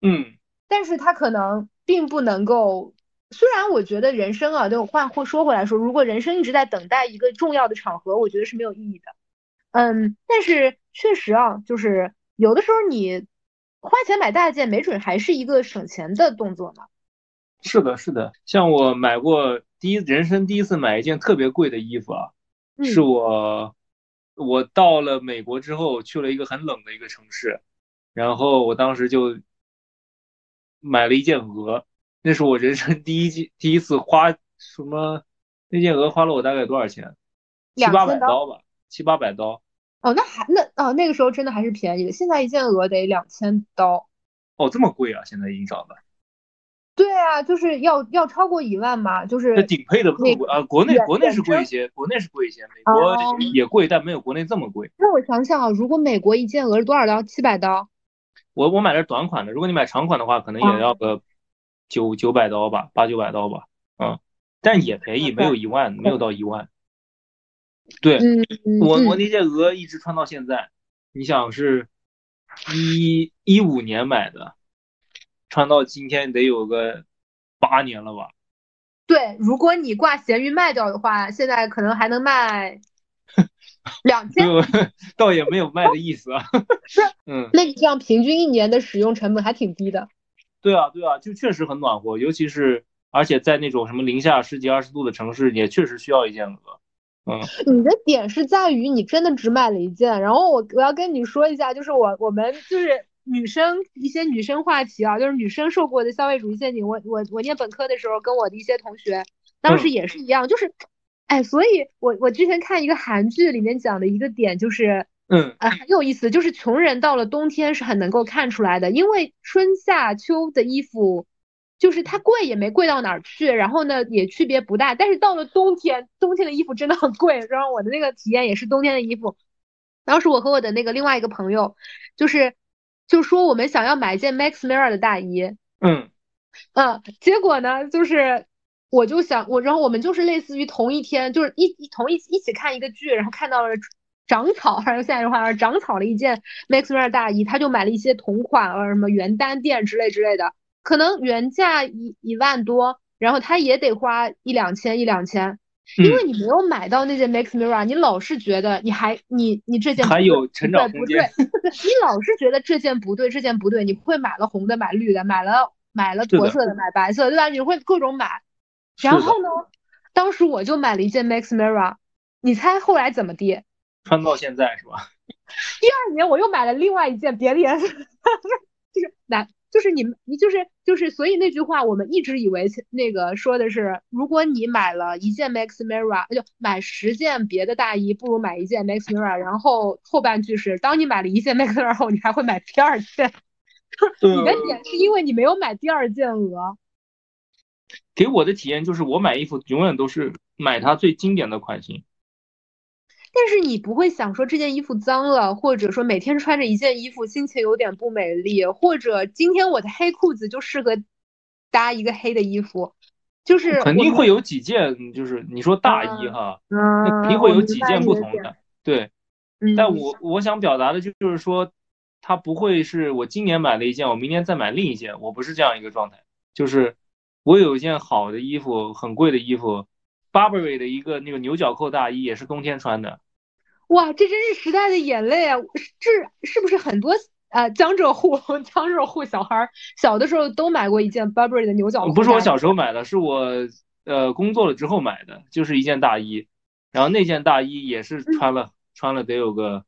嗯，但是他可能。并不能够，虽然我觉得人生啊，就换或说回来说，如果人生一直在等待一个重要的场合，我觉得是没有意义的。嗯，但是确实啊，就是有的时候你花钱买大件，没准还是一个省钱的动作呢。是的，是的，像我买过第一人生第一次买一件特别贵的衣服啊，是我我到了美国之后去了一个很冷的一个城市，然后我当时就。买了一件鹅，那是我人生 *laughs* 第一季第一次花什么？那件鹅花了我大概多少钱？七八百刀吧，七八百刀。哦，那还那哦，那个时候真的还是便宜的。现在一件鹅得两千刀。哦，这么贵啊！现在已经涨了。对啊，就是要要超过一万嘛，就是顶配的不贵啊。国内国内是贵一些，国内是贵一些，美国也贵，但没有国内这么贵。那我想想啊，如果美国一件鹅是多少刀？七百刀。我我买的是短款的，如果你买长款的话，可能也要个九九百刀吧，八九百刀吧，嗯，但也便宜，没有一万，没有到一万。对我我那件鹅一直穿到现在，你想是一一五年买的，穿到今天得有个八年了吧？对，如果你挂闲鱼卖掉的话，现在可能还能卖。两千，*laughs* 倒也没有卖的意思啊。*laughs* 是，嗯，那这样平均一年的使用成本还挺低的。对啊，对啊，就确实很暖和，尤其是而且在那种什么零下十几二十度的城市，也确实需要一件鹅。嗯，你的点是在于你真的只买了一件，然后我我要跟你说一下，就是我我们就是女生一些女生话题啊，就是女生受过的消费主义陷阱。我我我念本科的时候，跟我的一些同学当时也是一样，就是。哎，所以我我之前看一个韩剧里面讲的一个点就是，嗯，呃，很有意思，就是穷人到了冬天是很能够看出来的，因为春夏秋的衣服，就是它贵也没贵到哪儿去，然后呢也区别不大，但是到了冬天，冬天的衣服真的很贵，然后我的那个体验也是冬天的衣服，当时我和我的那个另外一个朋友，就是就说我们想要买一件 Max Mara 的大衣，嗯，嗯，结果呢就是。我就想我，然后我们就是类似于同一天，就是一一同一一起看一个剧，然后看到了长草，还是现在的话长草了一件 Max Mara 大衣，他就买了一些同款啊什么原单店之类之类的，可能原价一一万多，然后他也得花一两千一两千。因为你没有买到那件 Max Mara，你老是觉得你还你你这件还有成长空间，你老是觉得这件不对，这件不对，你会买了红的，买绿的，买了买了驼色的，买白色，对吧？你会各种买。然后呢，当时我就买了一件 Max Mara，你猜后来怎么地？穿到现在是吧？第二年我又买了另外一件别的颜色，*laughs* 就是男。就是你们，你就是就是，所以那句话我们一直以为那个说的是，如果你买了一件 Max Mara，就买十件别的大衣，不如买一件 Max Mara。然后后半句是，当你买了一件 Max Mara 后，你还会买第二件。*laughs* 你的点是因为你没有买第二件鹅。给我的体验就是，我买衣服永远都是买它最经典的款型。但是你不会想说这件衣服脏了，或者说每天穿着一件衣服心情有点不美丽，或者今天我的黑裤子就适合搭一个黑的衣服，就是肯定会有几件，就是你说大衣哈，那肯定会有几件不同的，对。但我我想表达的就就是说，它不会是我今年买了一件，我明年再买另一件，我不是这样一个状态，就是我有一件好的衣服，很贵的衣服，Burberry 的一个那个牛角扣大衣，也是冬天穿的。哇，这真是时代的眼泪啊！这是不是很多呃江浙沪 *laughs* 江浙沪小孩小的时候都买过一件 Burberry 的牛角？不是我小时候买的，是我呃工作了之后买的，就是一件大衣。然后那件大衣也是穿了穿了得有个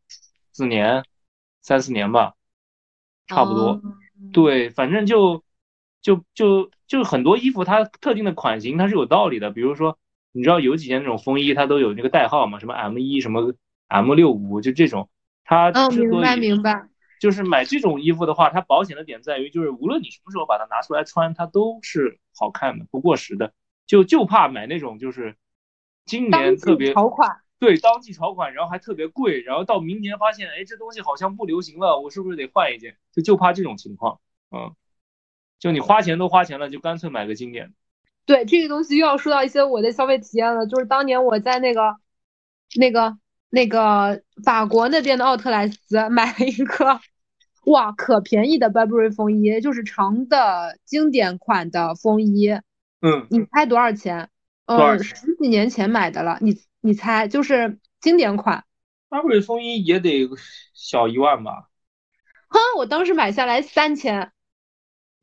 四年三四年吧，差不多。对，反正就就就就是很多衣服它特定的款型它是有道理的。比如说，你知道有几件那种风衣它都有那个代号嘛，什么 M 一什么。M 六五就这种，它之所以就是买这种衣服的话，它保险的点在于，就是无论你什么时候把它拿出来穿，它都是好看的，不过时的。就就怕买那种就是今年特别潮款，对，当季潮款，然后还特别贵，然后到明年发现，哎，这东西好像不流行了，我是不是得换一件？就就怕这种情况，嗯，就你花钱都花钱了，就干脆买个经典。对，这个东西又要说到一些我的消费体验了，就是当年我在那个那个。那个法国那边的奥特莱斯买了一个，哇，可便宜的 Burberry 风衣，就是长的经典款的风衣。嗯，你猜多少钱？嗯，十几年前买的了。你你猜，就是经典款 Burberry 风衣也得小一万吧？哼，我当时买下来三千。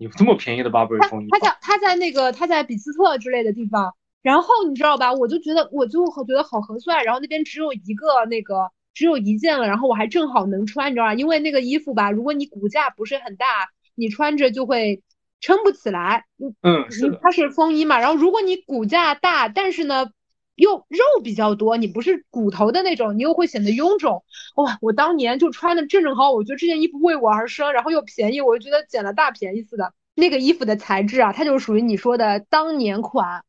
有这么便宜的 Burberry 风衣？他在他在那个他在比斯特之类的地方。然后你知道吧，我就觉得我就觉得好合算。然后那边只有一个那个，只有一件了。然后我还正好能穿，你知道吧？因为那个衣服吧，如果你骨架不是很大，你穿着就会撑不起来。嗯，是它是风衣嘛。然后如果你骨架大，但是呢又肉比较多，你不是骨头的那种，你又会显得臃肿。哇，我当年就穿的正正好，我觉得这件衣服为我而生，然后又便宜，我就觉得捡了大便宜似的。那个衣服的材质啊，它就是属于你说的当年款。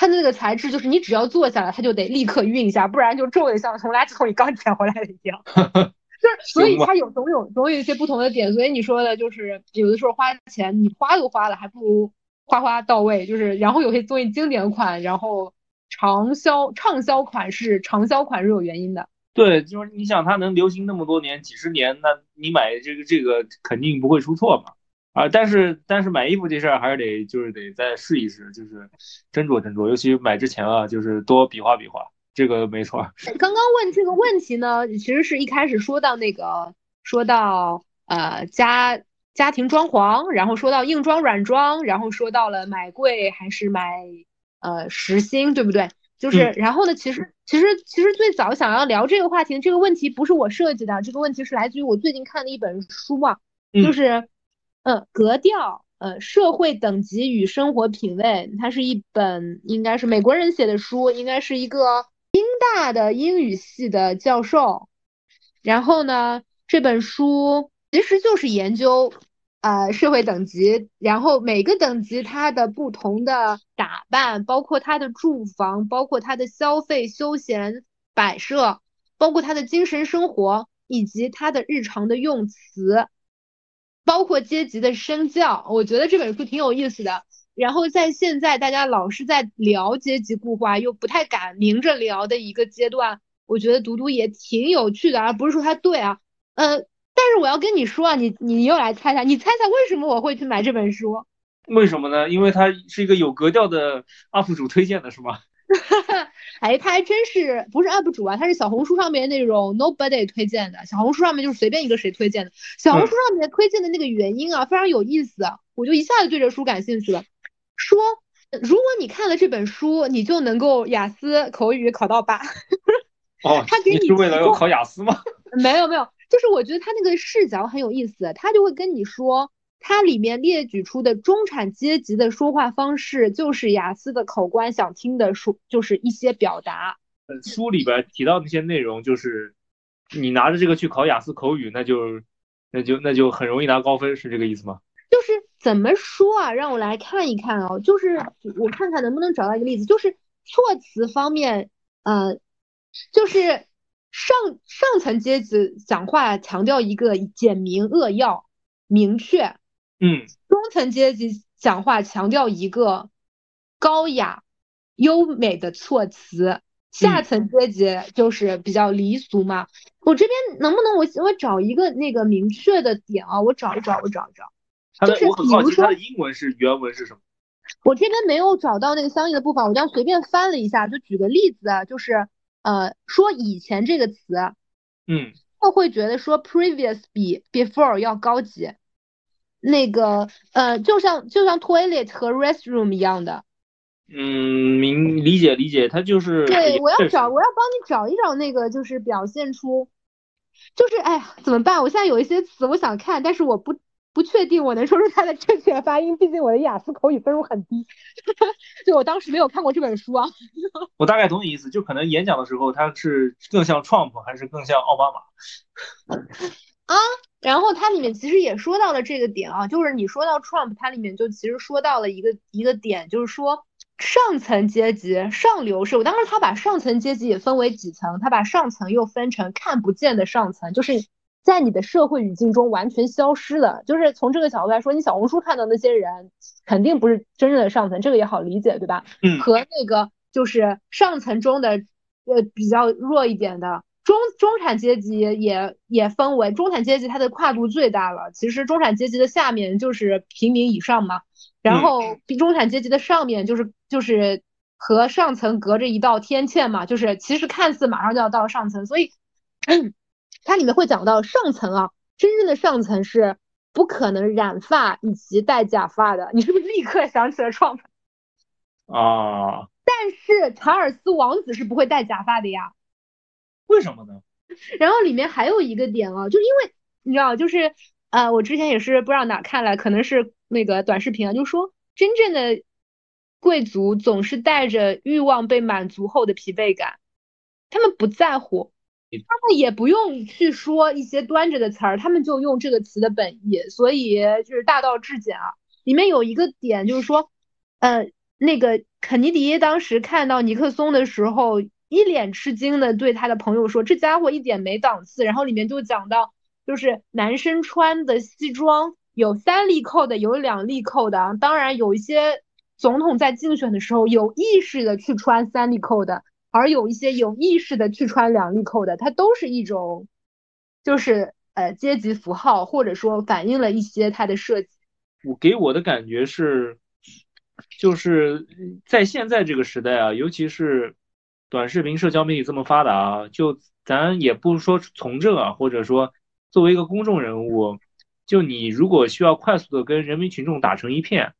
它的那个材质就是你只要坐下来，它就得立刻熨一下，不然就皱的像从垃圾桶里刚捡回来的一样。就是所以它有总有总有一些不同的点，所以你说的就是有的时候花钱你花都花了，还不如花花到位。就是然后有些东西经典款，然后长销畅销款是长销款是有原因的。对，就是你想它能流行那么多年几十年，那你买这个这个肯定不会出错嘛。啊，但是但是买衣服这事儿还是得就是得再试一试，就是斟酌斟酌，尤其买之前啊，就是多比划比划，这个没错。刚刚问这个问题呢，其实是一开始说到那个说到呃家家庭装潢，然后说到硬装软装，然后说到了买贵还是买呃时薪，对不对？就是然后呢，其实其实其实最早想要聊这个话题，这个问题不是我设计的，这个问题是来自于我最近看的一本书啊，就是。嗯，格调，呃，社会等级与生活品味，它是一本应该是美国人写的书，应该是一个英大的英语系的教授。然后呢，这本书其实就是研究，呃，社会等级，然后每个等级它的不同的打扮，包括它的住房，包括它的消费、休闲、摆设，包括它的精神生活，以及它的日常的用词。包括阶级的身教，我觉得这本书挺有意思的。然后在现在大家老是在聊阶级固化，又不太敢明着聊的一个阶段，我觉得读读也挺有趣的，而不是说它对啊，呃，但是我要跟你说啊，你你又来猜猜，你猜猜为什么我会去买这本书？为什么呢？因为它是一个有格调的 UP 主推荐的，是吗？*laughs* 哎，他还真是不是 UP 主啊，他是小红书上面那种 nobody 推荐的，小红书上面就是随便一个谁推荐的。小红书上面推荐的那个原因啊，非常有意思，我就一下子对这书感兴趣了。说如果你看了这本书，你就能够雅思口语考到八。哦，*laughs* 他给你是为了要考雅思吗？没有没有，就是我觉得他那个视角很有意思，他就会跟你说。他里面列举出的中产阶级的说话方式，就是雅思的考官想听的说，就是一些表达。书里边提到那些内容，就是你拿着这个去考雅思口语，那就那就那就很容易拿高分，是这个意思吗？就是怎么说啊？让我来看一看哦，就是我看看能不能找到一个例子，就是措辞方面，呃，就是上上层阶级讲话强调一个简明扼要、明确。嗯，中层阶级讲话强调一个高雅、优美的措辞，下层阶级就是比较离俗嘛。我这边能不能我我找一个那个明确的点啊？我找一找，我找一找。就是比如说，它的英文是原文是什么？我这边没有找到那个相应的部分，我这样随便翻了一下，就举个例子啊，就是呃，说以前这个词，嗯，他会觉得说 previous 比 before 要高级。那个呃，就像就像 toilet 和 restroom 一样的，嗯，明理解理解，它就是对，我要找我要帮你找一找那个，就是表现出，就是哎呀，怎么办？我现在有一些词我想看，但是我不不确定我能说出它的正确发音，毕竟我的雅思口语分数很低，*laughs* 就我当时没有看过这本书啊。*laughs* 我大概懂你意思，就可能演讲的时候他是更像 Trump 还是更像奥巴马啊？然后它里面其实也说到了这个点啊，就是你说到 Trump，它里面就其实说到了一个一个点，就是说上层阶级上流社会，当时他把上层阶级也分为几层，他把上层又分成看不见的上层，就是在你的社会语境中完全消失了。就是从这个角度来说，你小红书看到那些人肯定不是真正的上层，这个也好理解，对吧？嗯。和那个就是上层中的呃比较弱一点的。中中产阶级也也分为中产阶级，它的跨度最大了。其实中产阶级的下面就是平民以上嘛，然后中产阶级的上面就是就是和上层隔着一道天堑嘛，就是其实看似马上就要到上层，所以它里面会讲到上层啊，真正的上层是不可能染发以及戴假发的。你是不是立刻想起了创 *laughs* 啊？但是查尔斯王子是不会戴假发的呀。为什么呢？然后里面还有一个点啊，就因为你知道，就是呃，我之前也是不知道哪看来，可能是那个短视频啊，就说真正的贵族总是带着欲望被满足后的疲惫感，他们不在乎，他们也不用去说一些端着的词儿，他们就用这个词的本意，所以就是大道至简啊。里面有一个点就是说，呃，那个肯尼迪当时看到尼克松的时候。一脸吃惊的对他的朋友说：“这家伙一点没档次。”然后里面就讲到，就是男生穿的西装有三粒扣的，有两粒扣的。当然，有一些总统在竞选的时候有意识的去穿三粒扣的，而有一些有意识的去穿两粒扣的，它都是一种，就是呃阶级符号，或者说反映了一些它的设计。我给我的感觉是，就是在现在这个时代啊，尤其是。短视频社交媒体这么发达啊，就咱也不说从政啊，或者说作为一个公众人物，就你如果需要快速的跟人民群众打成一片，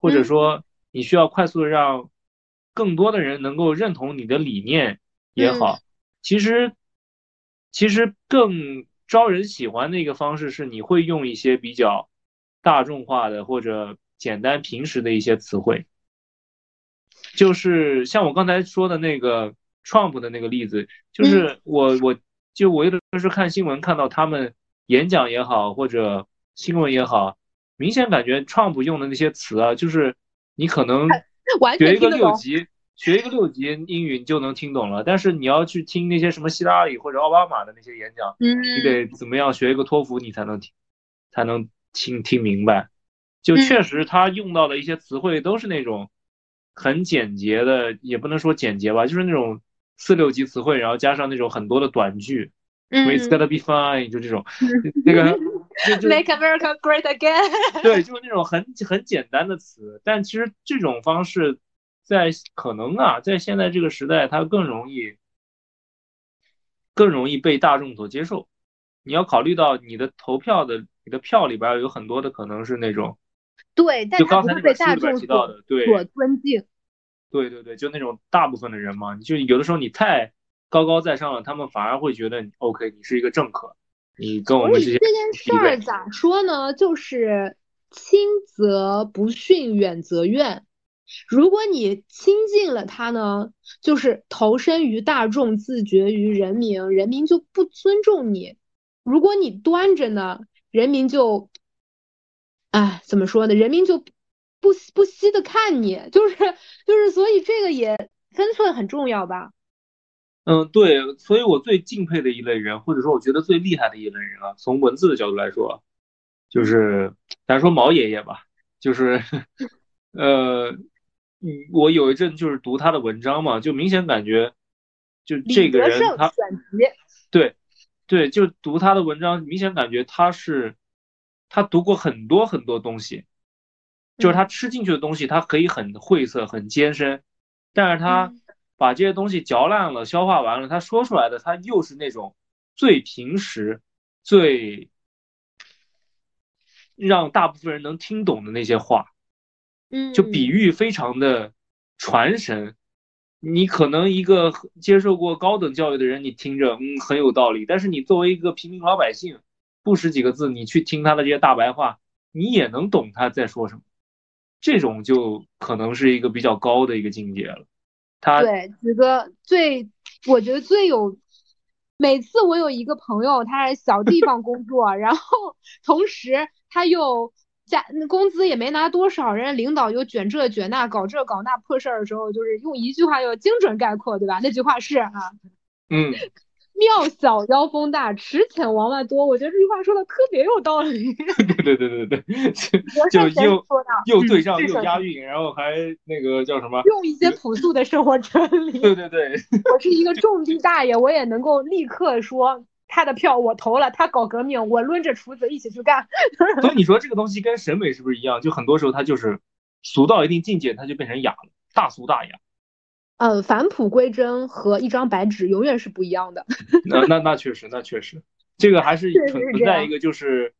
或者说你需要快速的让更多的人能够认同你的理念也好，其实其实更招人喜欢的一个方式是你会用一些比较大众化的或者简单平时的一些词汇。就是像我刚才说的那个 Trump 的那个例子，就是我我就我有的时候看新闻看到他们演讲也好或者新闻也好，明显感觉 Trump 用的那些词啊，就是你可能学一个六级学一个六级英语你就能听懂了，但是你要去听那些什么希拉里或者奥巴马的那些演讲，你得怎么样学一个托福你才能听才能听听明白。就确实他用到的一些词汇都是那种很简洁的，也不能说简洁吧，就是那种四六级词汇，然后加上那种很多的短句。It's gonna be fine，就这种，*laughs* 那个 *laughs* Make America Great Again。*laughs* 对，就是那种很很简单的词，但其实这种方式在可能啊，在现在这个时代，它更容易更容易被大众所接受。你要考虑到你的投票的，你的票里边有很多的可能是那种，对，就刚才那本书里边提到的，对，所尊敬。对对对，就那种大部分的人嘛，就有的时候你太。高高在上了，他们反而会觉得你 OK，你是一个政客，你跟我们这些。这件事儿咋说呢？就是亲则不逊，远则怨。如果你亲近了他呢，就是投身于大众，自绝于人民，人民就不尊重你；如果你端着呢，人民就，哎，怎么说呢？人民就不不惜的看你，就是就是，所以这个也分寸很重要吧。嗯，对，所以我最敬佩的一类人，或者说我觉得最厉害的一类人啊，从文字的角度来说，就是咱说毛爷爷吧，就是，*laughs* 呃，嗯，我有一阵就是读他的文章嘛，就明显感觉，就这个人他，对，对，就读他的文章，明显感觉他是，他读过很多很多东西，就是他吃进去的东西，他可以很晦涩、很艰深，但是他。把这些东西嚼烂了，消化完了，他说出来的，他又是那种最平时、最让大部分人能听懂的那些话，嗯，就比喻非常的传神。你可能一个接受过高等教育的人，你听着，嗯，很有道理。但是你作为一个平民老百姓，不识几个字，你去听他的这些大白话，你也能懂他在说什么。这种就可能是一个比较高的一个境界了。对，子哥最，我觉得最有，每次我有一个朋友，他在小地方工作，然后同时他又加工资也没拿多少，人家领导又卷这卷那，搞这搞那破事儿的时候，就是用一句话要精准概括，对吧？那句话是啊，嗯。庙小妖风大，池浅王八多。我觉得这句话说的特别有道理。对对对对对对，*laughs* 就又又对仗又押韵，然后还那个叫什么？用一些朴素的生活真理。对 *laughs* 对对，*laughs* 我是一个种地大爷，我也能够立刻说他的票我投了，他搞革命，我抡着锄子一起去干。所以你说这个东西跟审美是不是一样？就很多时候它就是俗到一定境界，它就变成雅了，大俗大雅。呃，返璞归真和一张白纸永远是不一样的。*laughs* 那那那确实，那确实，这个还是存存在一个就是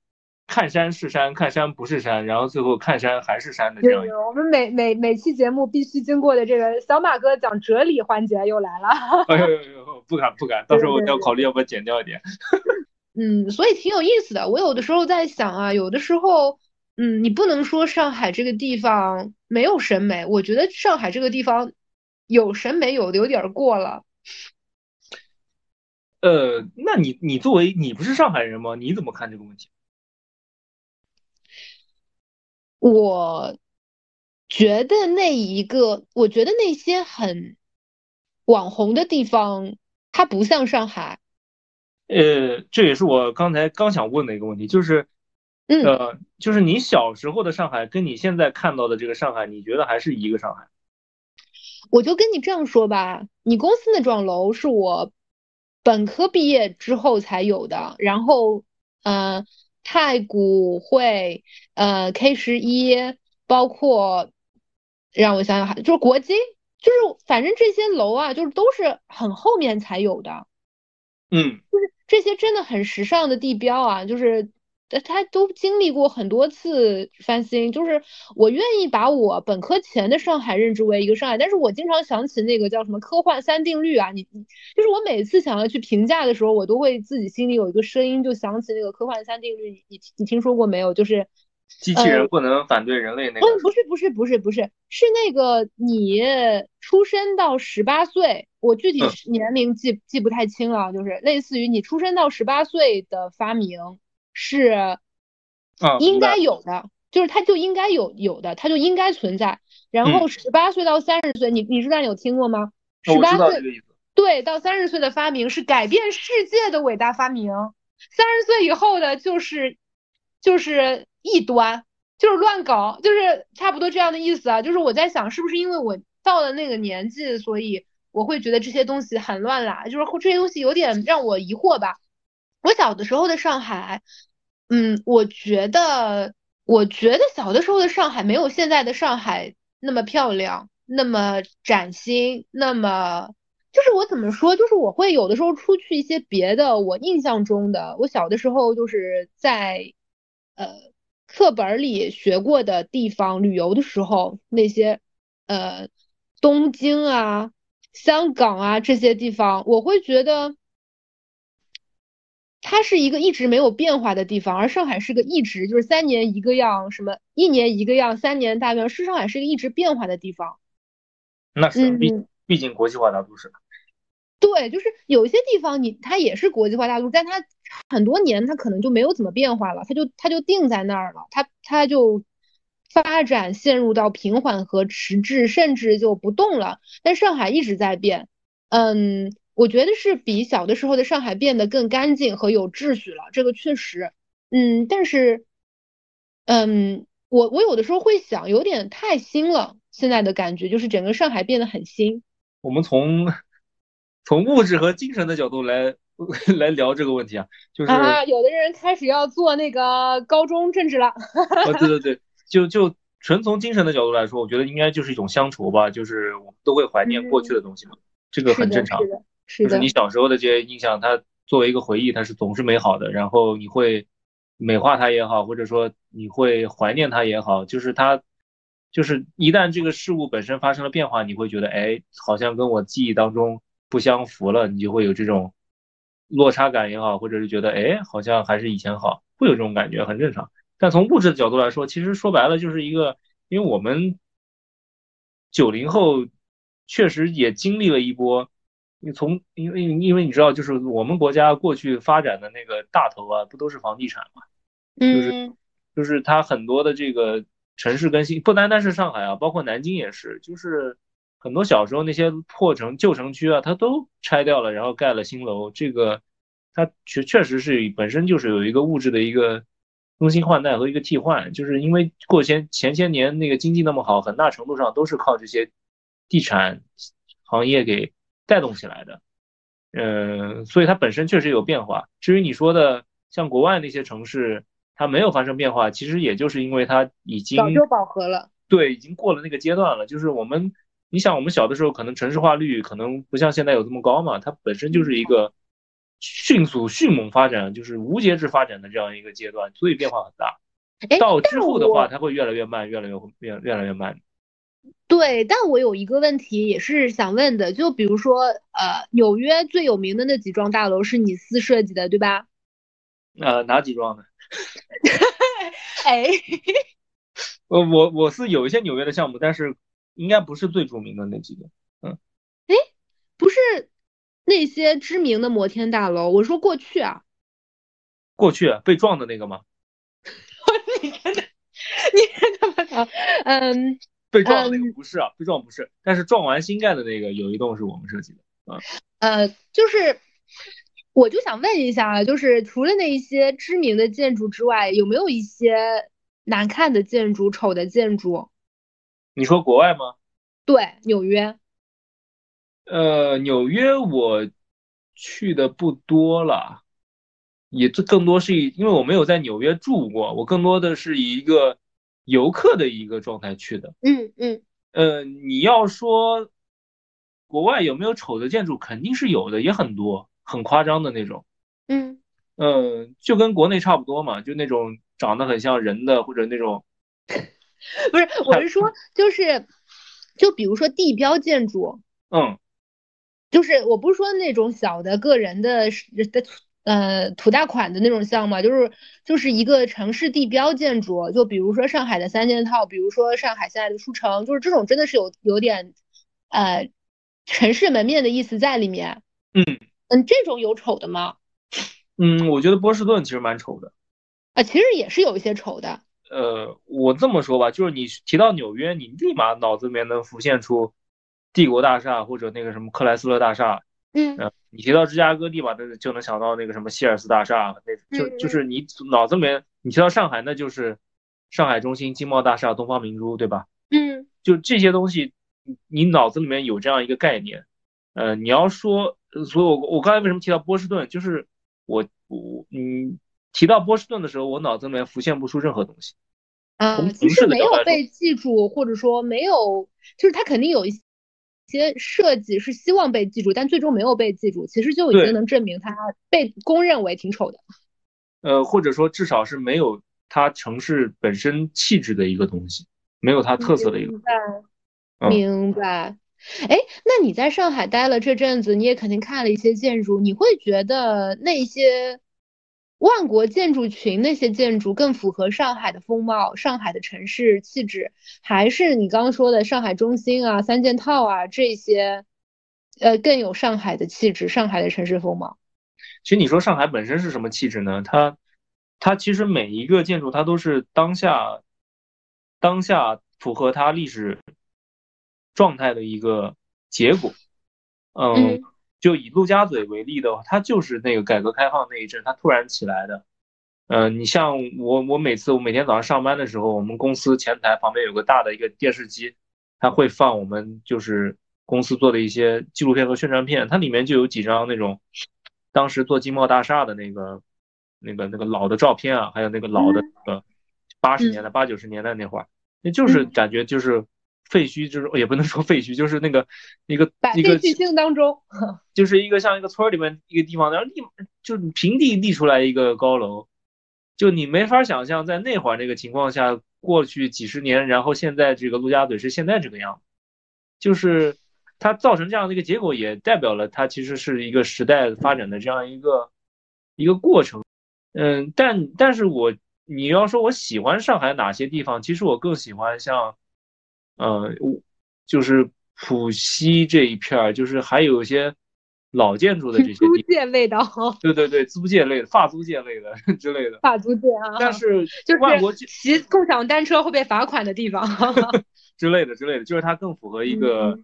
看山是山，看山不是山，然后最后看山还是山的这样。我们每每每期节目必须经过的这个小马哥讲哲理环节又来了。哎呦 *laughs* 呦呦，不敢不敢，到时候我要考虑要不要剪掉一点。*laughs* 嗯，所以挺有意思的。我有的时候在想啊，有的时候，嗯，你不能说上海这个地方没有审美，我觉得上海这个地方。有审美，有的有点过了。呃，那你你作为你不是上海人吗？你怎么看这个问题？我觉得那一个，我觉得那些很网红的地方，它不像上海。呃，这也是我刚才刚想问的一个问题，就是，呃，就是你小时候的上海，跟你现在看到的这个上海，你觉得还是一个上海？我就跟你这样说吧，你公司那幢楼是我本科毕业之后才有的，然后，呃，太古汇，呃，K 十一，包括让我想想，就是国金，就是反正这些楼啊，就是都是很后面才有的，嗯，就是这些真的很时尚的地标啊，就是。他都经历过很多次翻新，就是我愿意把我本科前的上海认知为一个上海，但是我经常想起那个叫什么科幻三定律啊，你你就是我每次想要去评价的时候，我都会自己心里有一个声音，就想起那个科幻三定律，你你听说过没有？就是机器人不能反对人类那个？不是不是不是不是是那个你出生到十八岁，我具体年龄记记不太清了，就是类似于你出生到十八岁的发明。是，应该有的，就是它就应该有有的，它就应该存在。然后十八岁到三十岁，你你知道有听过吗？十八岁对到三十岁的发明是改变世界的伟大发明，三十岁以后的就是就是异端，就是乱搞，就是差不多这样的意思啊。就是我在想，是不是因为我到了那个年纪，所以我会觉得这些东西很乱啦，就是这些东西有点让我疑惑吧。我小的时候的上海，嗯，我觉得，我觉得小的时候的上海没有现在的上海那么漂亮，那么崭新，那么。就是我怎么说，就是我会有的时候出去一些别的，我印象中的，我小的时候就是在，呃，课本里学过的地方旅游的时候，那些，呃，东京啊、香港啊这些地方，我会觉得，它是一个一直没有变化的地方，而上海是个一直就是三年一个样，什么一年一个样，三年大变，是上海是一个一直变化的地方。那是毕毕竟国际化大都市。对，就是有一些地方你它也是国际化大陆，但它很多年它可能就没有怎么变化了，它就它就定在那儿了，它它就发展陷入到平缓和迟滞，甚至就不动了。但上海一直在变，嗯，我觉得是比小的时候的上海变得更干净和有秩序了，这个确实，嗯，但是，嗯，我我有的时候会想，有点太新了，现在的感觉就是整个上海变得很新。我们从。从物质和精神的角度来 *laughs* 来聊这个问题啊，就是啊，有的人开始要做那个高中政治了。啊，对对 *laughs* 对，就就纯从精神的角度来说，我觉得应该就是一种乡愁吧，就是我们都会怀念过去的东西嘛，这个很正常。就是你小时候的这些印象，它作为一个回忆，它是总是美好的。然后你会美化它也好，或者说你会怀念它也好，就是它，就是一旦这个事物本身发生了变化，你会觉得，哎，好像跟我记忆当中。不相符了，你就会有这种落差感也好，或者是觉得哎，好像还是以前好，会有这种感觉，很正常。但从物质的角度来说，其实说白了就是一个，因为我们九零后确实也经历了一波，你从因为因为你知道，就是我们国家过去发展的那个大头啊，不都是房地产嘛？就是就是它很多的这个城市更新，不单单是上海啊，包括南京也是，就是。很多小时候那些破城旧城区啊，它都拆掉了，然后盖了新楼。这个它确确实是本身就是有一个物质的一个更新换代和一个替换，就是因为过前前些年那个经济那么好，很大程度上都是靠这些地产行业给带动起来的。嗯，所以它本身确实有变化。至于你说的像国外那些城市，它没有发生变化，其实也就是因为它已经早就饱和了。对，已经过了那个阶段了。就是我们。你想，我们小的时候可能城市化率可能不像现在有这么高嘛，它本身就是一个迅速迅猛发展，就是无节制发展的这样一个阶段，所以变化很大。到之后的话，它会越来越慢，越来越越越来越慢。对，但我有一个问题也是想问的，就比如说，呃，纽约最有名的那几幢大楼是你司设计的，对吧？*laughs* 呃，哪几幢呢？*laughs* 哎，*laughs* 呃，我我是有一些纽约的项目，但是。应该不是最著名的那几个，嗯，哎，不是那些知名的摩天大楼，我说过去啊，过去被撞的那个吗？你真的，你他妈的，嗯，被撞的那个不是啊，被撞不是，但是撞完新盖的那个有一栋是我们设计的，啊，呃，就是，我就想问一下，就是除了那一些知名的建筑之外，有没有一些难看的建筑、丑的建筑？你说国外吗？对，纽约。呃，纽约我去的不多了，也这更多是以，因为我没有在纽约住过，我更多的是以一个游客的一个状态去的。嗯嗯。呃，你要说国外有没有丑的建筑，肯定是有的，也很多，很夸张的那种。嗯。嗯，就跟国内差不多嘛，就那种长得很像人的，或者那种。不是，我是说，就是，就比如说地标建筑，嗯，就是我不是说那种小的个人的的呃土大款的那种项目，就是就是一个城市地标建筑，就比如说上海的三件套，比如说上海现在的书城，就是这种真的是有有点呃城市门面的意思在里面。嗯嗯，这种有丑的吗？嗯，我觉得波士顿其实蛮丑的。啊，其实也是有一些丑的。呃，我这么说吧，就是你提到纽约，你立马脑子里面能浮现出帝国大厦或者那个什么克莱斯勒大厦。嗯，你提到芝加哥，立马的就能想到那个什么希尔斯大厦，那就就是你脑子里面，你提到上海，那就是上海中心、金茂大厦、东方明珠，对吧？嗯，就这些东西，你脑子里面有这样一个概念。呃，你要说，所以我我刚才为什么提到波士顿，就是我我嗯提到波士顿的时候，我脑子里面浮现不出任何东西。啊，其实没有被记住，或者说没有，就是它肯定有一些设计是希望被记住，但最终没有被记住，其实就已经能证明它被公认为挺丑的。呃，或者说至少是没有它城市本身气质的一个东西，没有它特色的一个。明白，明白。哎，那你在上海待了这阵子，你也肯定看了一些建筑，你会觉得那些万国建筑群那些建筑更符合上海的风貌、上海的城市气质，还是你刚刚说的上海中心啊、三件套啊这些，呃，更有上海的气质、上海的城市风貌？其实你说上海本身是什么气质呢？它，它其实每一个建筑它都是当下，当下符合它历史。状态的一个结果，嗯，就以陆家嘴为例的话，它就是那个改革开放那一阵，它突然起来的。嗯，你像我，我每次我每天早上上班的时候，我们公司前台旁边有个大的一个电视机，它会放我们就是公司做的一些纪录片和宣传片，它里面就有几张那种当时做金茂大厦的那个那个那个老的照片啊，还有那个老的那个八十年代八九十年代那会儿，那就是感觉就是。废墟就是也不能说废墟，就是那个一个一个废墟性当中，*laughs* 就是一个像一个村里面一个地方，然后立就平地立出来一个高楼，就你没法想象在那会儿那个情况下，过去几十年，然后现在这个陆家嘴是现在这个样子，就是它造成这样的一个结果，也代表了它其实是一个时代发展的这样一个一个过程。嗯，但但是我你要说我喜欢上海哪些地方，其实我更喜欢像。呃，就是浦西这一片儿，就是还有一些老建筑的这些租界味道。对对对，租界类的、法租界类的 *laughs* 之类的。法租界啊。但是就是骑共享单车会被罚款的地方。*laughs* 之类的之类的，就是它更符合一个，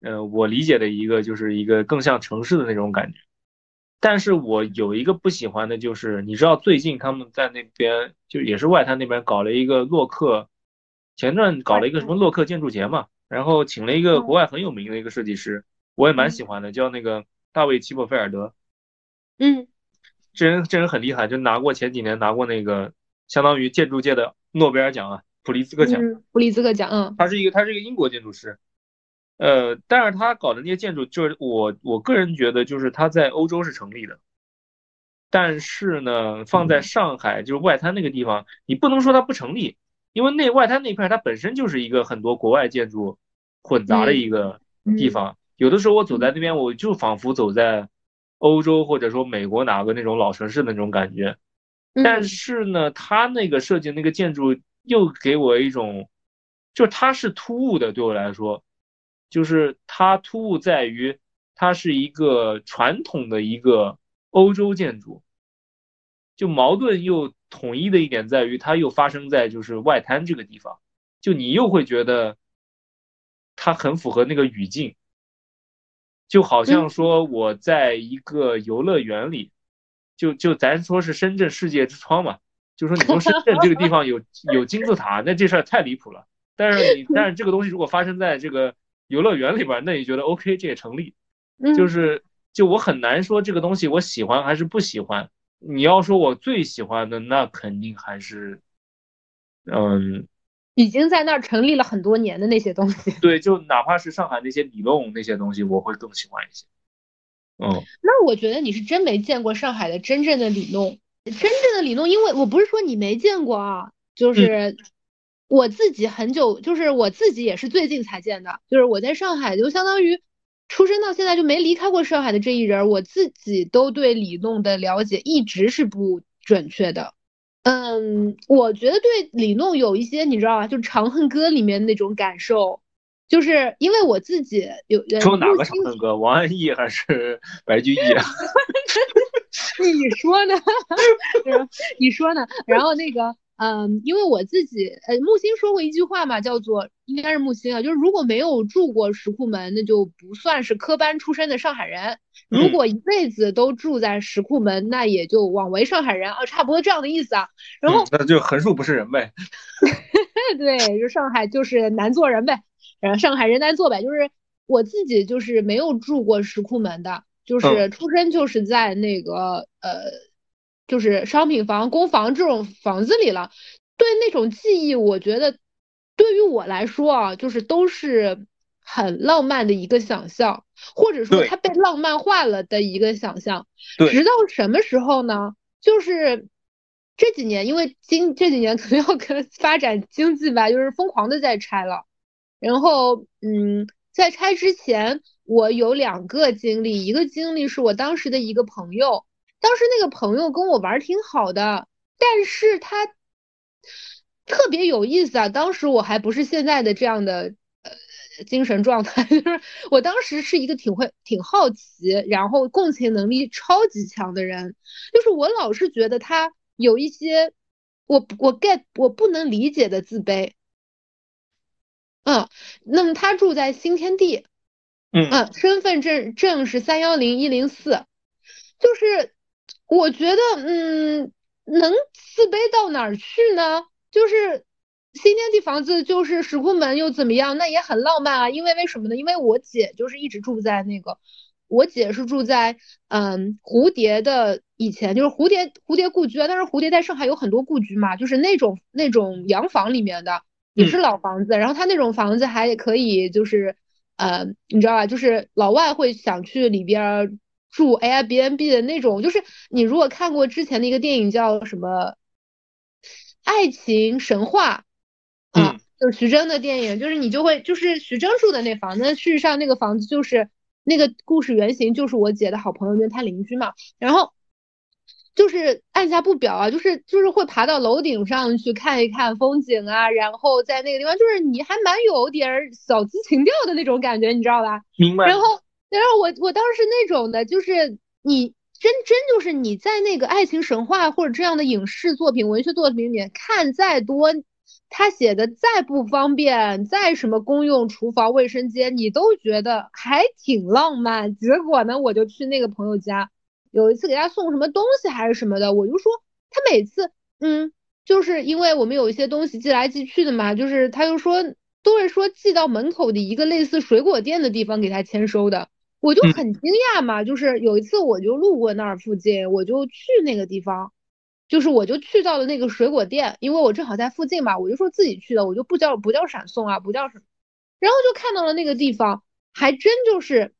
呃，我理解的一个，就是一个更像城市的那种感觉。但是我有一个不喜欢的，就是你知道最近他们在那边，就也是外滩那边搞了一个洛克。前段搞了一个什么洛克建筑节嘛，然后请了一个国外很有名的一个设计师，我也蛮喜欢的，叫那个大卫齐伯菲尔德。嗯，这人这人很厉害，就拿过前几年拿过那个相当于建筑界的诺贝尔奖啊，普利兹克奖。普利兹克奖，嗯。他是一个他是一个英国建筑师，呃，但是他搞的那些建筑，就是我我个人觉得，就是他在欧洲是成立的，但是呢，放在上海就是外滩那个地方，你不能说它不成立。因为那外滩那片它本身就是一个很多国外建筑混杂的一个地方，有的时候我走在那边，我就仿佛走在欧洲或者说美国哪个那种老城市的那种感觉。但是呢，它那个设计那个建筑又给我一种，就它是突兀的，对我来说，就是它突兀在于它是一个传统的一个欧洲建筑，就矛盾又。统一的一点在于，它又发生在就是外滩这个地方，就你又会觉得它很符合那个语境，就好像说我在一个游乐园里，就就咱说是深圳世界之窗嘛，就说你说深圳这个地方有 *laughs* 有金字塔，那这事儿太离谱了。但是你但是这个东西如果发生在这个游乐园里边，那你觉得 OK，这也成立。就是就我很难说这个东西我喜欢还是不喜欢。你要说我最喜欢的，那肯定还是，嗯，已经在那儿成立了很多年的那些东西。对，就哪怕是上海那些里弄那些东西，我会更喜欢一些。嗯，那我觉得你是真没见过上海的真正的里弄，真正的里弄，因为我不是说你没见过啊，就是我自己很久，就是我自己也是最近才见的，就是我在上海就相当于。出生到现在就没离开过上海的这一人，我自己都对李弄的了解一直是不准确的。嗯，我觉得对李弄有一些，你知道吧？就《长恨歌》里面那种感受，就是因为我自己有。说哪个《长恨歌》？王安忆还是 *laughs* 白居易？*laughs* 你说呢？*laughs* 你说呢？然后那个。嗯，因为我自己，呃，木心说过一句话嘛，叫做应该是木心啊，就是如果没有住过石库门，那就不算是科班出身的上海人；如果一辈子都住在石库门，那也就枉为上海人啊，差不多这样的意思啊。然后那就横竖不是人呗。*laughs* 对，就上海就是难做人呗，然后上海人难做呗。就是我自己就是没有住过石库门的，就是出生就是在那个呃。就是商品房、公房这种房子里了，对那种记忆，我觉得对于我来说啊，就是都是很浪漫的一个想象，或者说它被浪漫化了的一个想象。直到什么时候呢？就是这几年，因为经这几年可能要跟发展经济吧，就是疯狂的在拆了。然后，嗯，在拆之前，我有两个经历，一个经历是我当时的一个朋友。当时那个朋友跟我玩挺好的，但是他特别有意思啊。当时我还不是现在的这样的呃精神状态，*laughs* 就是我当时是一个挺会、挺好奇，然后共情能力超级强的人。就是我老是觉得他有一些我我 get 我不能理解的自卑。嗯，那么他住在新天地，嗯，身份证证是三幺零一零四，就是。我觉得，嗯，能自卑到哪儿去呢？就是新天地房子，就是石库门又怎么样？那也很浪漫啊。因为为什么呢？因为我姐就是一直住在那个，我姐是住在嗯蝴蝶的以前就是蝴蝶蝴蝶故居啊。但是蝴蝶在上海有很多故居嘛，就是那种那种洋房里面的，也是老房子。然后他那种房子还可以，就是呃，你知道吧？就是老外会想去里边。住 Airbnb 的那种，就是你如果看过之前的一个电影叫什么《爱情神话》啊，就是徐峥的电影，就是你就会就是徐峥住的那房子，事实上那个房子就是那个故事原型就是我姐的好朋友，就是他邻居嘛。然后就是按下不表啊，就是就是会爬到楼顶上去看一看风景啊，然后在那个地方就是你还蛮有点小资情调的那种感觉，你知道吧？明白。然后。然后我我当时那种的，就是你真真就是你在那个爱情神话或者这样的影视作品、文学作品里面看再多，他写的再不方便，再什么公用厨房、卫生间，你都觉得还挺浪漫。结果呢，我就去那个朋友家，有一次给他送什么东西还是什么的，我就说他每次嗯，就是因为我们有一些东西寄来寄去的嘛，就是他就说都是说寄到门口的一个类似水果店的地方给他签收的。我就很惊讶嘛，就是有一次我就路过那儿附近，我就去那个地方，就是我就去到了那个水果店，因为我正好在附近嘛，我就说自己去的，我就不叫不叫闪送啊，不叫什么，然后就看到了那个地方，还真就是，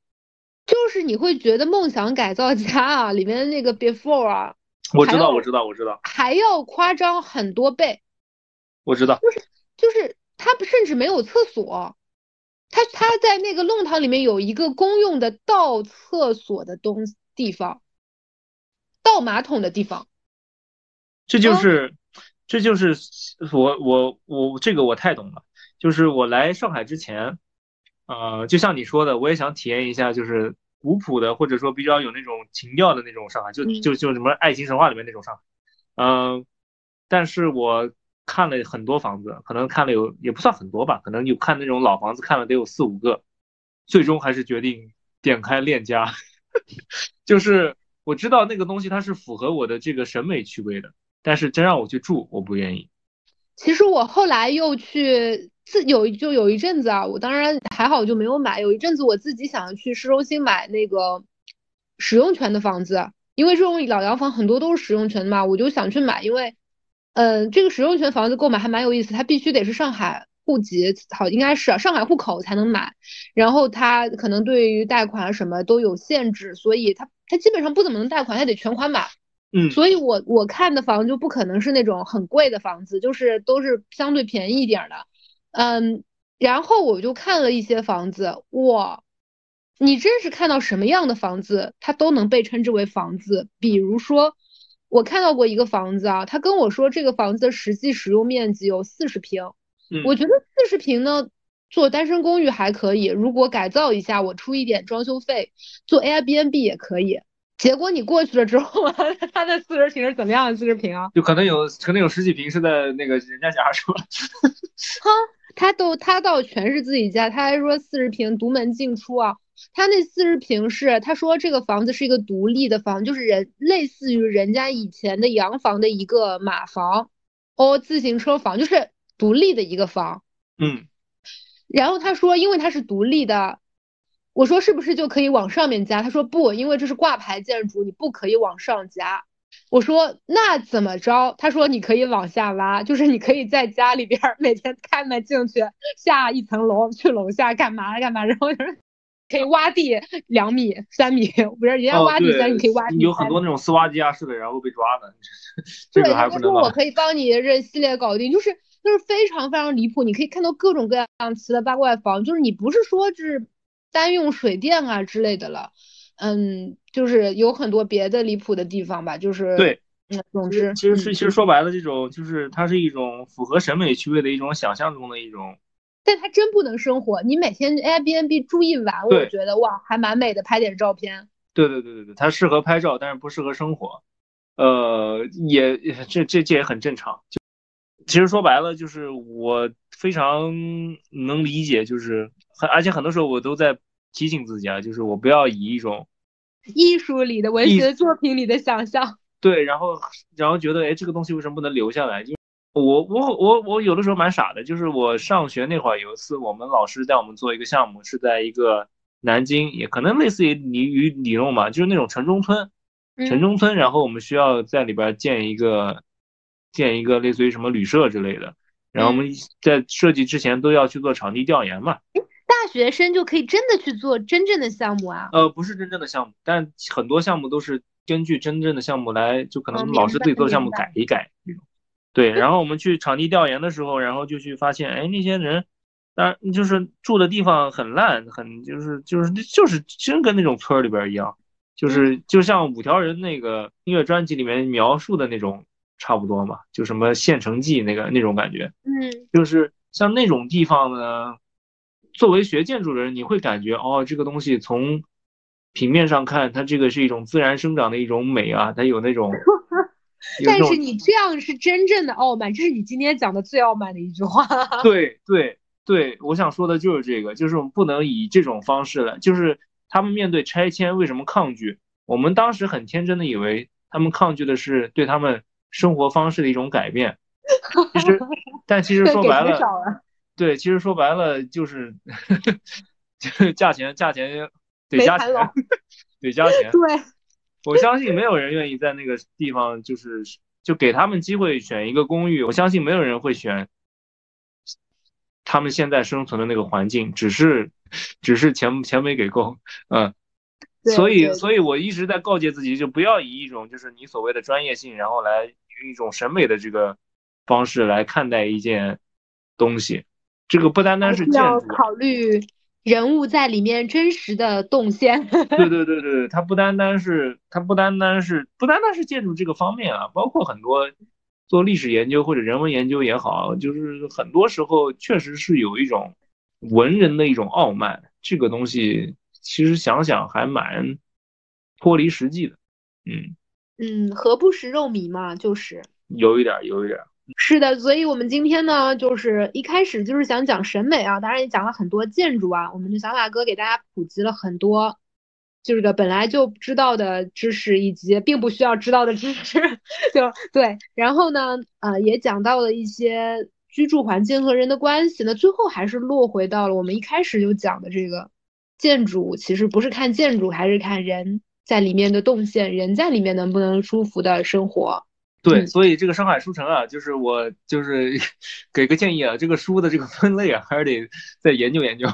就是你会觉得梦想改造家啊里面那个 before 啊，我知道我知道我知道，还要夸张很多倍，我知道，就是就是他甚至没有厕所。他他在那个弄堂里面有一个公用的倒厕所的东地方，倒马桶的地方。这就是，这就是我我我这个我太懂了。就是我来上海之前，呃，就像你说的，我也想体验一下，就是古朴的或者说比较有那种情调的那种上海，就就就什么爱情神话里面那种上海。嗯，但是我。看了很多房子，可能看了有也不算很多吧，可能有看那种老房子看了得有四五个，最终还是决定点开链家。*laughs* 就是我知道那个东西它是符合我的这个审美趣味的，但是真让我去住，我不愿意。其实我后来又去自有就有一阵子啊，我当然还好就没有买。有一阵子我自己想去市中心买那个使用权的房子，因为这种老洋房很多都是使用权的嘛，我就想去买，因为。嗯，这个使用权房子购买还蛮有意思，它必须得是上海户籍，好应该是上海户口才能买，然后它可能对于贷款什么都有限制，所以它它基本上不怎么能贷款，它得全款买。嗯，所以我我看的房就不可能是那种很贵的房子，就是都是相对便宜一点的。嗯，然后我就看了一些房子，哇，你真是看到什么样的房子，它都能被称之为房子，比如说。我看到过一个房子啊，他跟我说这个房子的实际使用面积有四十平，我觉得四十平呢，做单身公寓还可以，如果改造一下，我出一点装修费，做 Airbnb 也可以。结果你过去了之后，*laughs* 他的四十平是怎么样的四十平啊？就可能有可能有十几平是在那个人家家是吧？*laughs* 哈，他都他倒全是自己家，他还说四十平独门进出啊。他那四十平是他说这个房子是一个独立的房，就是人类似于人家以前的洋房的一个马房哦，自行车房，就是独立的一个房。嗯。然后他说，因为它是独立的。我说是不是就可以往上面加？他说不，因为这是挂牌建筑，你不可以往上加。我说那怎么着？他说你可以往下挖，就是你可以在家里边每天开门进去，下一层楼去楼下干嘛干嘛，然后就是可以挖地两米三米，不是人家挖地三米可以挖地。有很多那种丝挖机啊似的，然后被抓的，*laughs* 这个还不能。说我可以帮你这系列搞定，就是就是非常非常离谱。你可以看到各种各样奇的八怪房，就是你不是说是。单用水电啊之类的了，嗯，就是有很多别的离谱的地方吧，就是对，嗯，总之，其实是其实说白了，这种就是它是一种符合审美趣味的一种想象中的一种，但它真不能生活。你每天 Airbnb 住一晚，我觉得哇，还蛮美的，拍点照片。对对对对对，它适合拍照，但是不适合生活。呃，也这这这也很正常。就其实说白了，就是我非常能理解，就是。很，而且很多时候我都在提醒自己啊，就是我不要以一种艺术里的文学作品里的想象，对，然后然后觉得，哎，这个东西为什么不能留下来？就我我我我有的时候蛮傻的，就是我上学那会儿有一次，我们老师带我们做一个项目，是在一个南京，也可能类似于鲤鱼里弄嘛，就是那种城中村，城中村，然后我们需要在里边建一个建一个类似于什么旅社之类的，然后我们在设计之前都要去做场地调研嘛。大学生就可以真的去做真正的项目啊？呃，不是真正的项目，但很多项目都是根据真正的项目来，就可能老师自己做项目改一改这种。对，然后我们去场地调研的时候，然后就去发现，哎，那些人，当然就是住的地方很烂，很就是就是就是真跟那种村里边一样，就是就像五条人那个音乐专辑里面描述的那种差不多嘛，就什么县城记那个那种感觉。嗯，就是像那种地方呢。作为学建筑的人，你会感觉哦，这个东西从平面上看，它这个是一种自然生长的一种美啊，它有那种。*laughs* *laughs* 但是你这样是真正的傲慢，这是你今天讲的最傲慢的一句话。*laughs* *laughs* 对对对，我想说的就是这个，就是我们不能以这种方式来，就是他们面对拆迁为什么抗拒？我们当时很天真的以为他们抗拒的是对他们生活方式的一种改变。其实，但其实说白了。对，其实说白了就是，就是价钱，价钱得加钱，得加钱。对，我相信没有人愿意在那个地方，就是就给他们机会选一个公寓。我相信没有人会选他们现在生存的那个环境，只是，只是钱钱没给够，嗯。所以，所以我一直在告诫自己，就不要以一种就是你所谓的专业性，然后来用一种审美的这个方式来看待一件东西。这个不单单是建筑，考虑人物在里面真实的动线。*laughs* 对对对对，它不单单是它不单单是不单单是建筑这个方面啊，包括很多做历史研究或者人文研究也好，就是很多时候确实是有一种文人的一种傲慢。这个东西其实想想还蛮脱离实际的。嗯嗯，何不食肉糜嘛，就是有一点有一点。是的，所以我们今天呢，就是一开始就是想讲审美啊，当然也讲了很多建筑啊。我们的小马哥给大家普及了很多，就是个本来就知道的知识，以及并不需要知道的知识，*laughs* 就对。然后呢，呃，也讲到了一些居住环境和人的关系。那最后还是落回到了我们一开始就讲的这个建筑，其实不是看建筑，还是看人在里面的动线，人在里面能不能舒服的生活。对，所以这个上海书城啊，就是我就是 *laughs* 给个建议啊，这个书的这个分类啊，还是得再研究研究。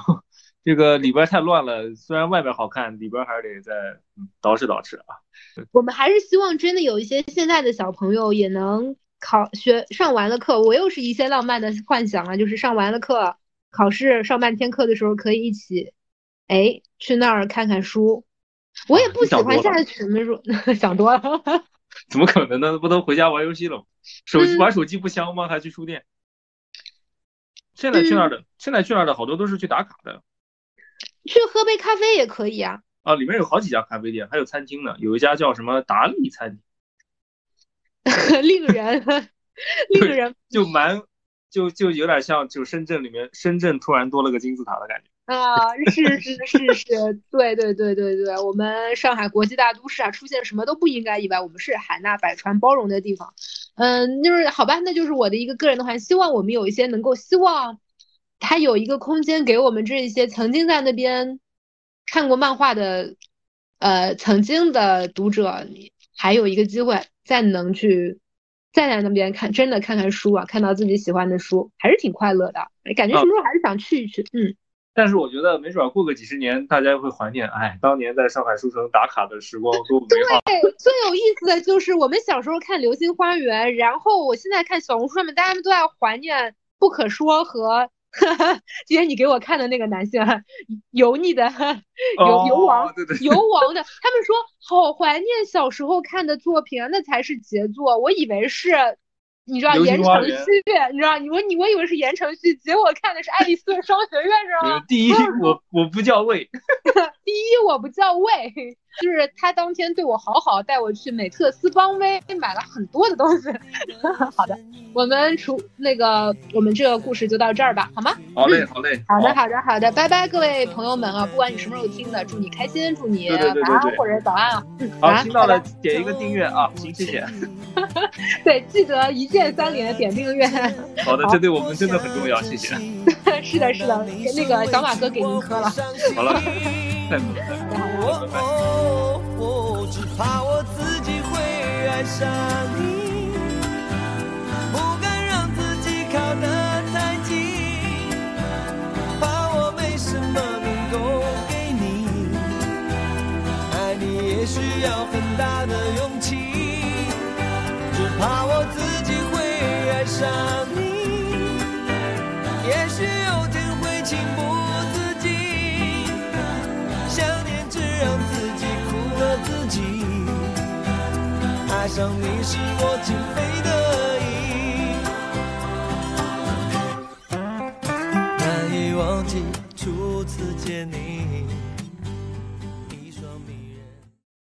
这个里边太乱了，虽然外边好看，里边还是得再捯饬捯饬啊。我们还是希望真的有一些现在的小朋友也能考学上完了课，我又是一些浪漫的幻想啊，就是上完了课，考试上半天课的时候可以一起，哎，去那儿看看书。我也不喜欢下群的书，*laughs* 想多了。怎么可能呢？不都回家玩游戏了吗？手机玩手机不香吗？还去书店？现在去那儿的，现在去那儿的好多都是去打卡的。去喝杯咖啡也可以啊。啊，里面有好几家咖啡店，还有餐厅呢，有一家叫什么达利餐厅，*laughs* 令人令人就蛮就就有点像就深圳里面深圳突然多了个金字塔的感觉。啊，是是是是，对对对对对，我们上海国际大都市啊，出现什么都不应该意外，我们是海纳百川、包容的地方。嗯，就是好吧，那就是我的一个个人的话，希望我们有一些能够希望，他有一个空间给我们这一些曾经在那边看过漫画的，呃，曾经的读者，还有一个机会再能去再在那边看，真的看看书啊，看到自己喜欢的书，还是挺快乐的，感觉什么时候还是想去一去，嗯。但是我觉得没准过个几十年，大家会怀念，哎，当年在上海书城打卡的时光多美好。对，最有意思的就是我们小时候看《流星花园》，然后我现在看小红书上面，大家都在怀念《不可说》和今天你给我看的那个男性油腻的油油王，油王的，他们说好怀念小时候看的作品啊，那才是杰作。我以为是。你知道言承旭，你知道你我你我以为是言承旭，结果看的是爱丽丝商学院，知道吗？第一，我我不叫魏。第一，我不叫魏。*laughs* 就是他当天对我好好，带我去美特斯邦威买了很多的东西。*laughs* 好的，我们除那个，我们这个故事就到这儿吧，好吗？好嘞，好嘞。好的，好的，好的，拜拜，各位朋友们啊！不管你什么时候听的，祝你开心，祝你晚安或者早安啊。好，听到了点一个订阅啊，行，谢谢。*laughs* 对，记得一键三连点订阅。*laughs* 好的，这对我们真的很重要，谢谢。是的，是的，那个小马哥给您磕了。好了，太猛了，拜拜。只怕我自己会爱上你，不敢让自己靠得太近，怕我没什么能够给你。爱你也需要很大的勇气，只怕我自己会爱上你，也许有天会情不，想念只让自己苦了自己爱上你是我情非得已。难以忘记初次见你。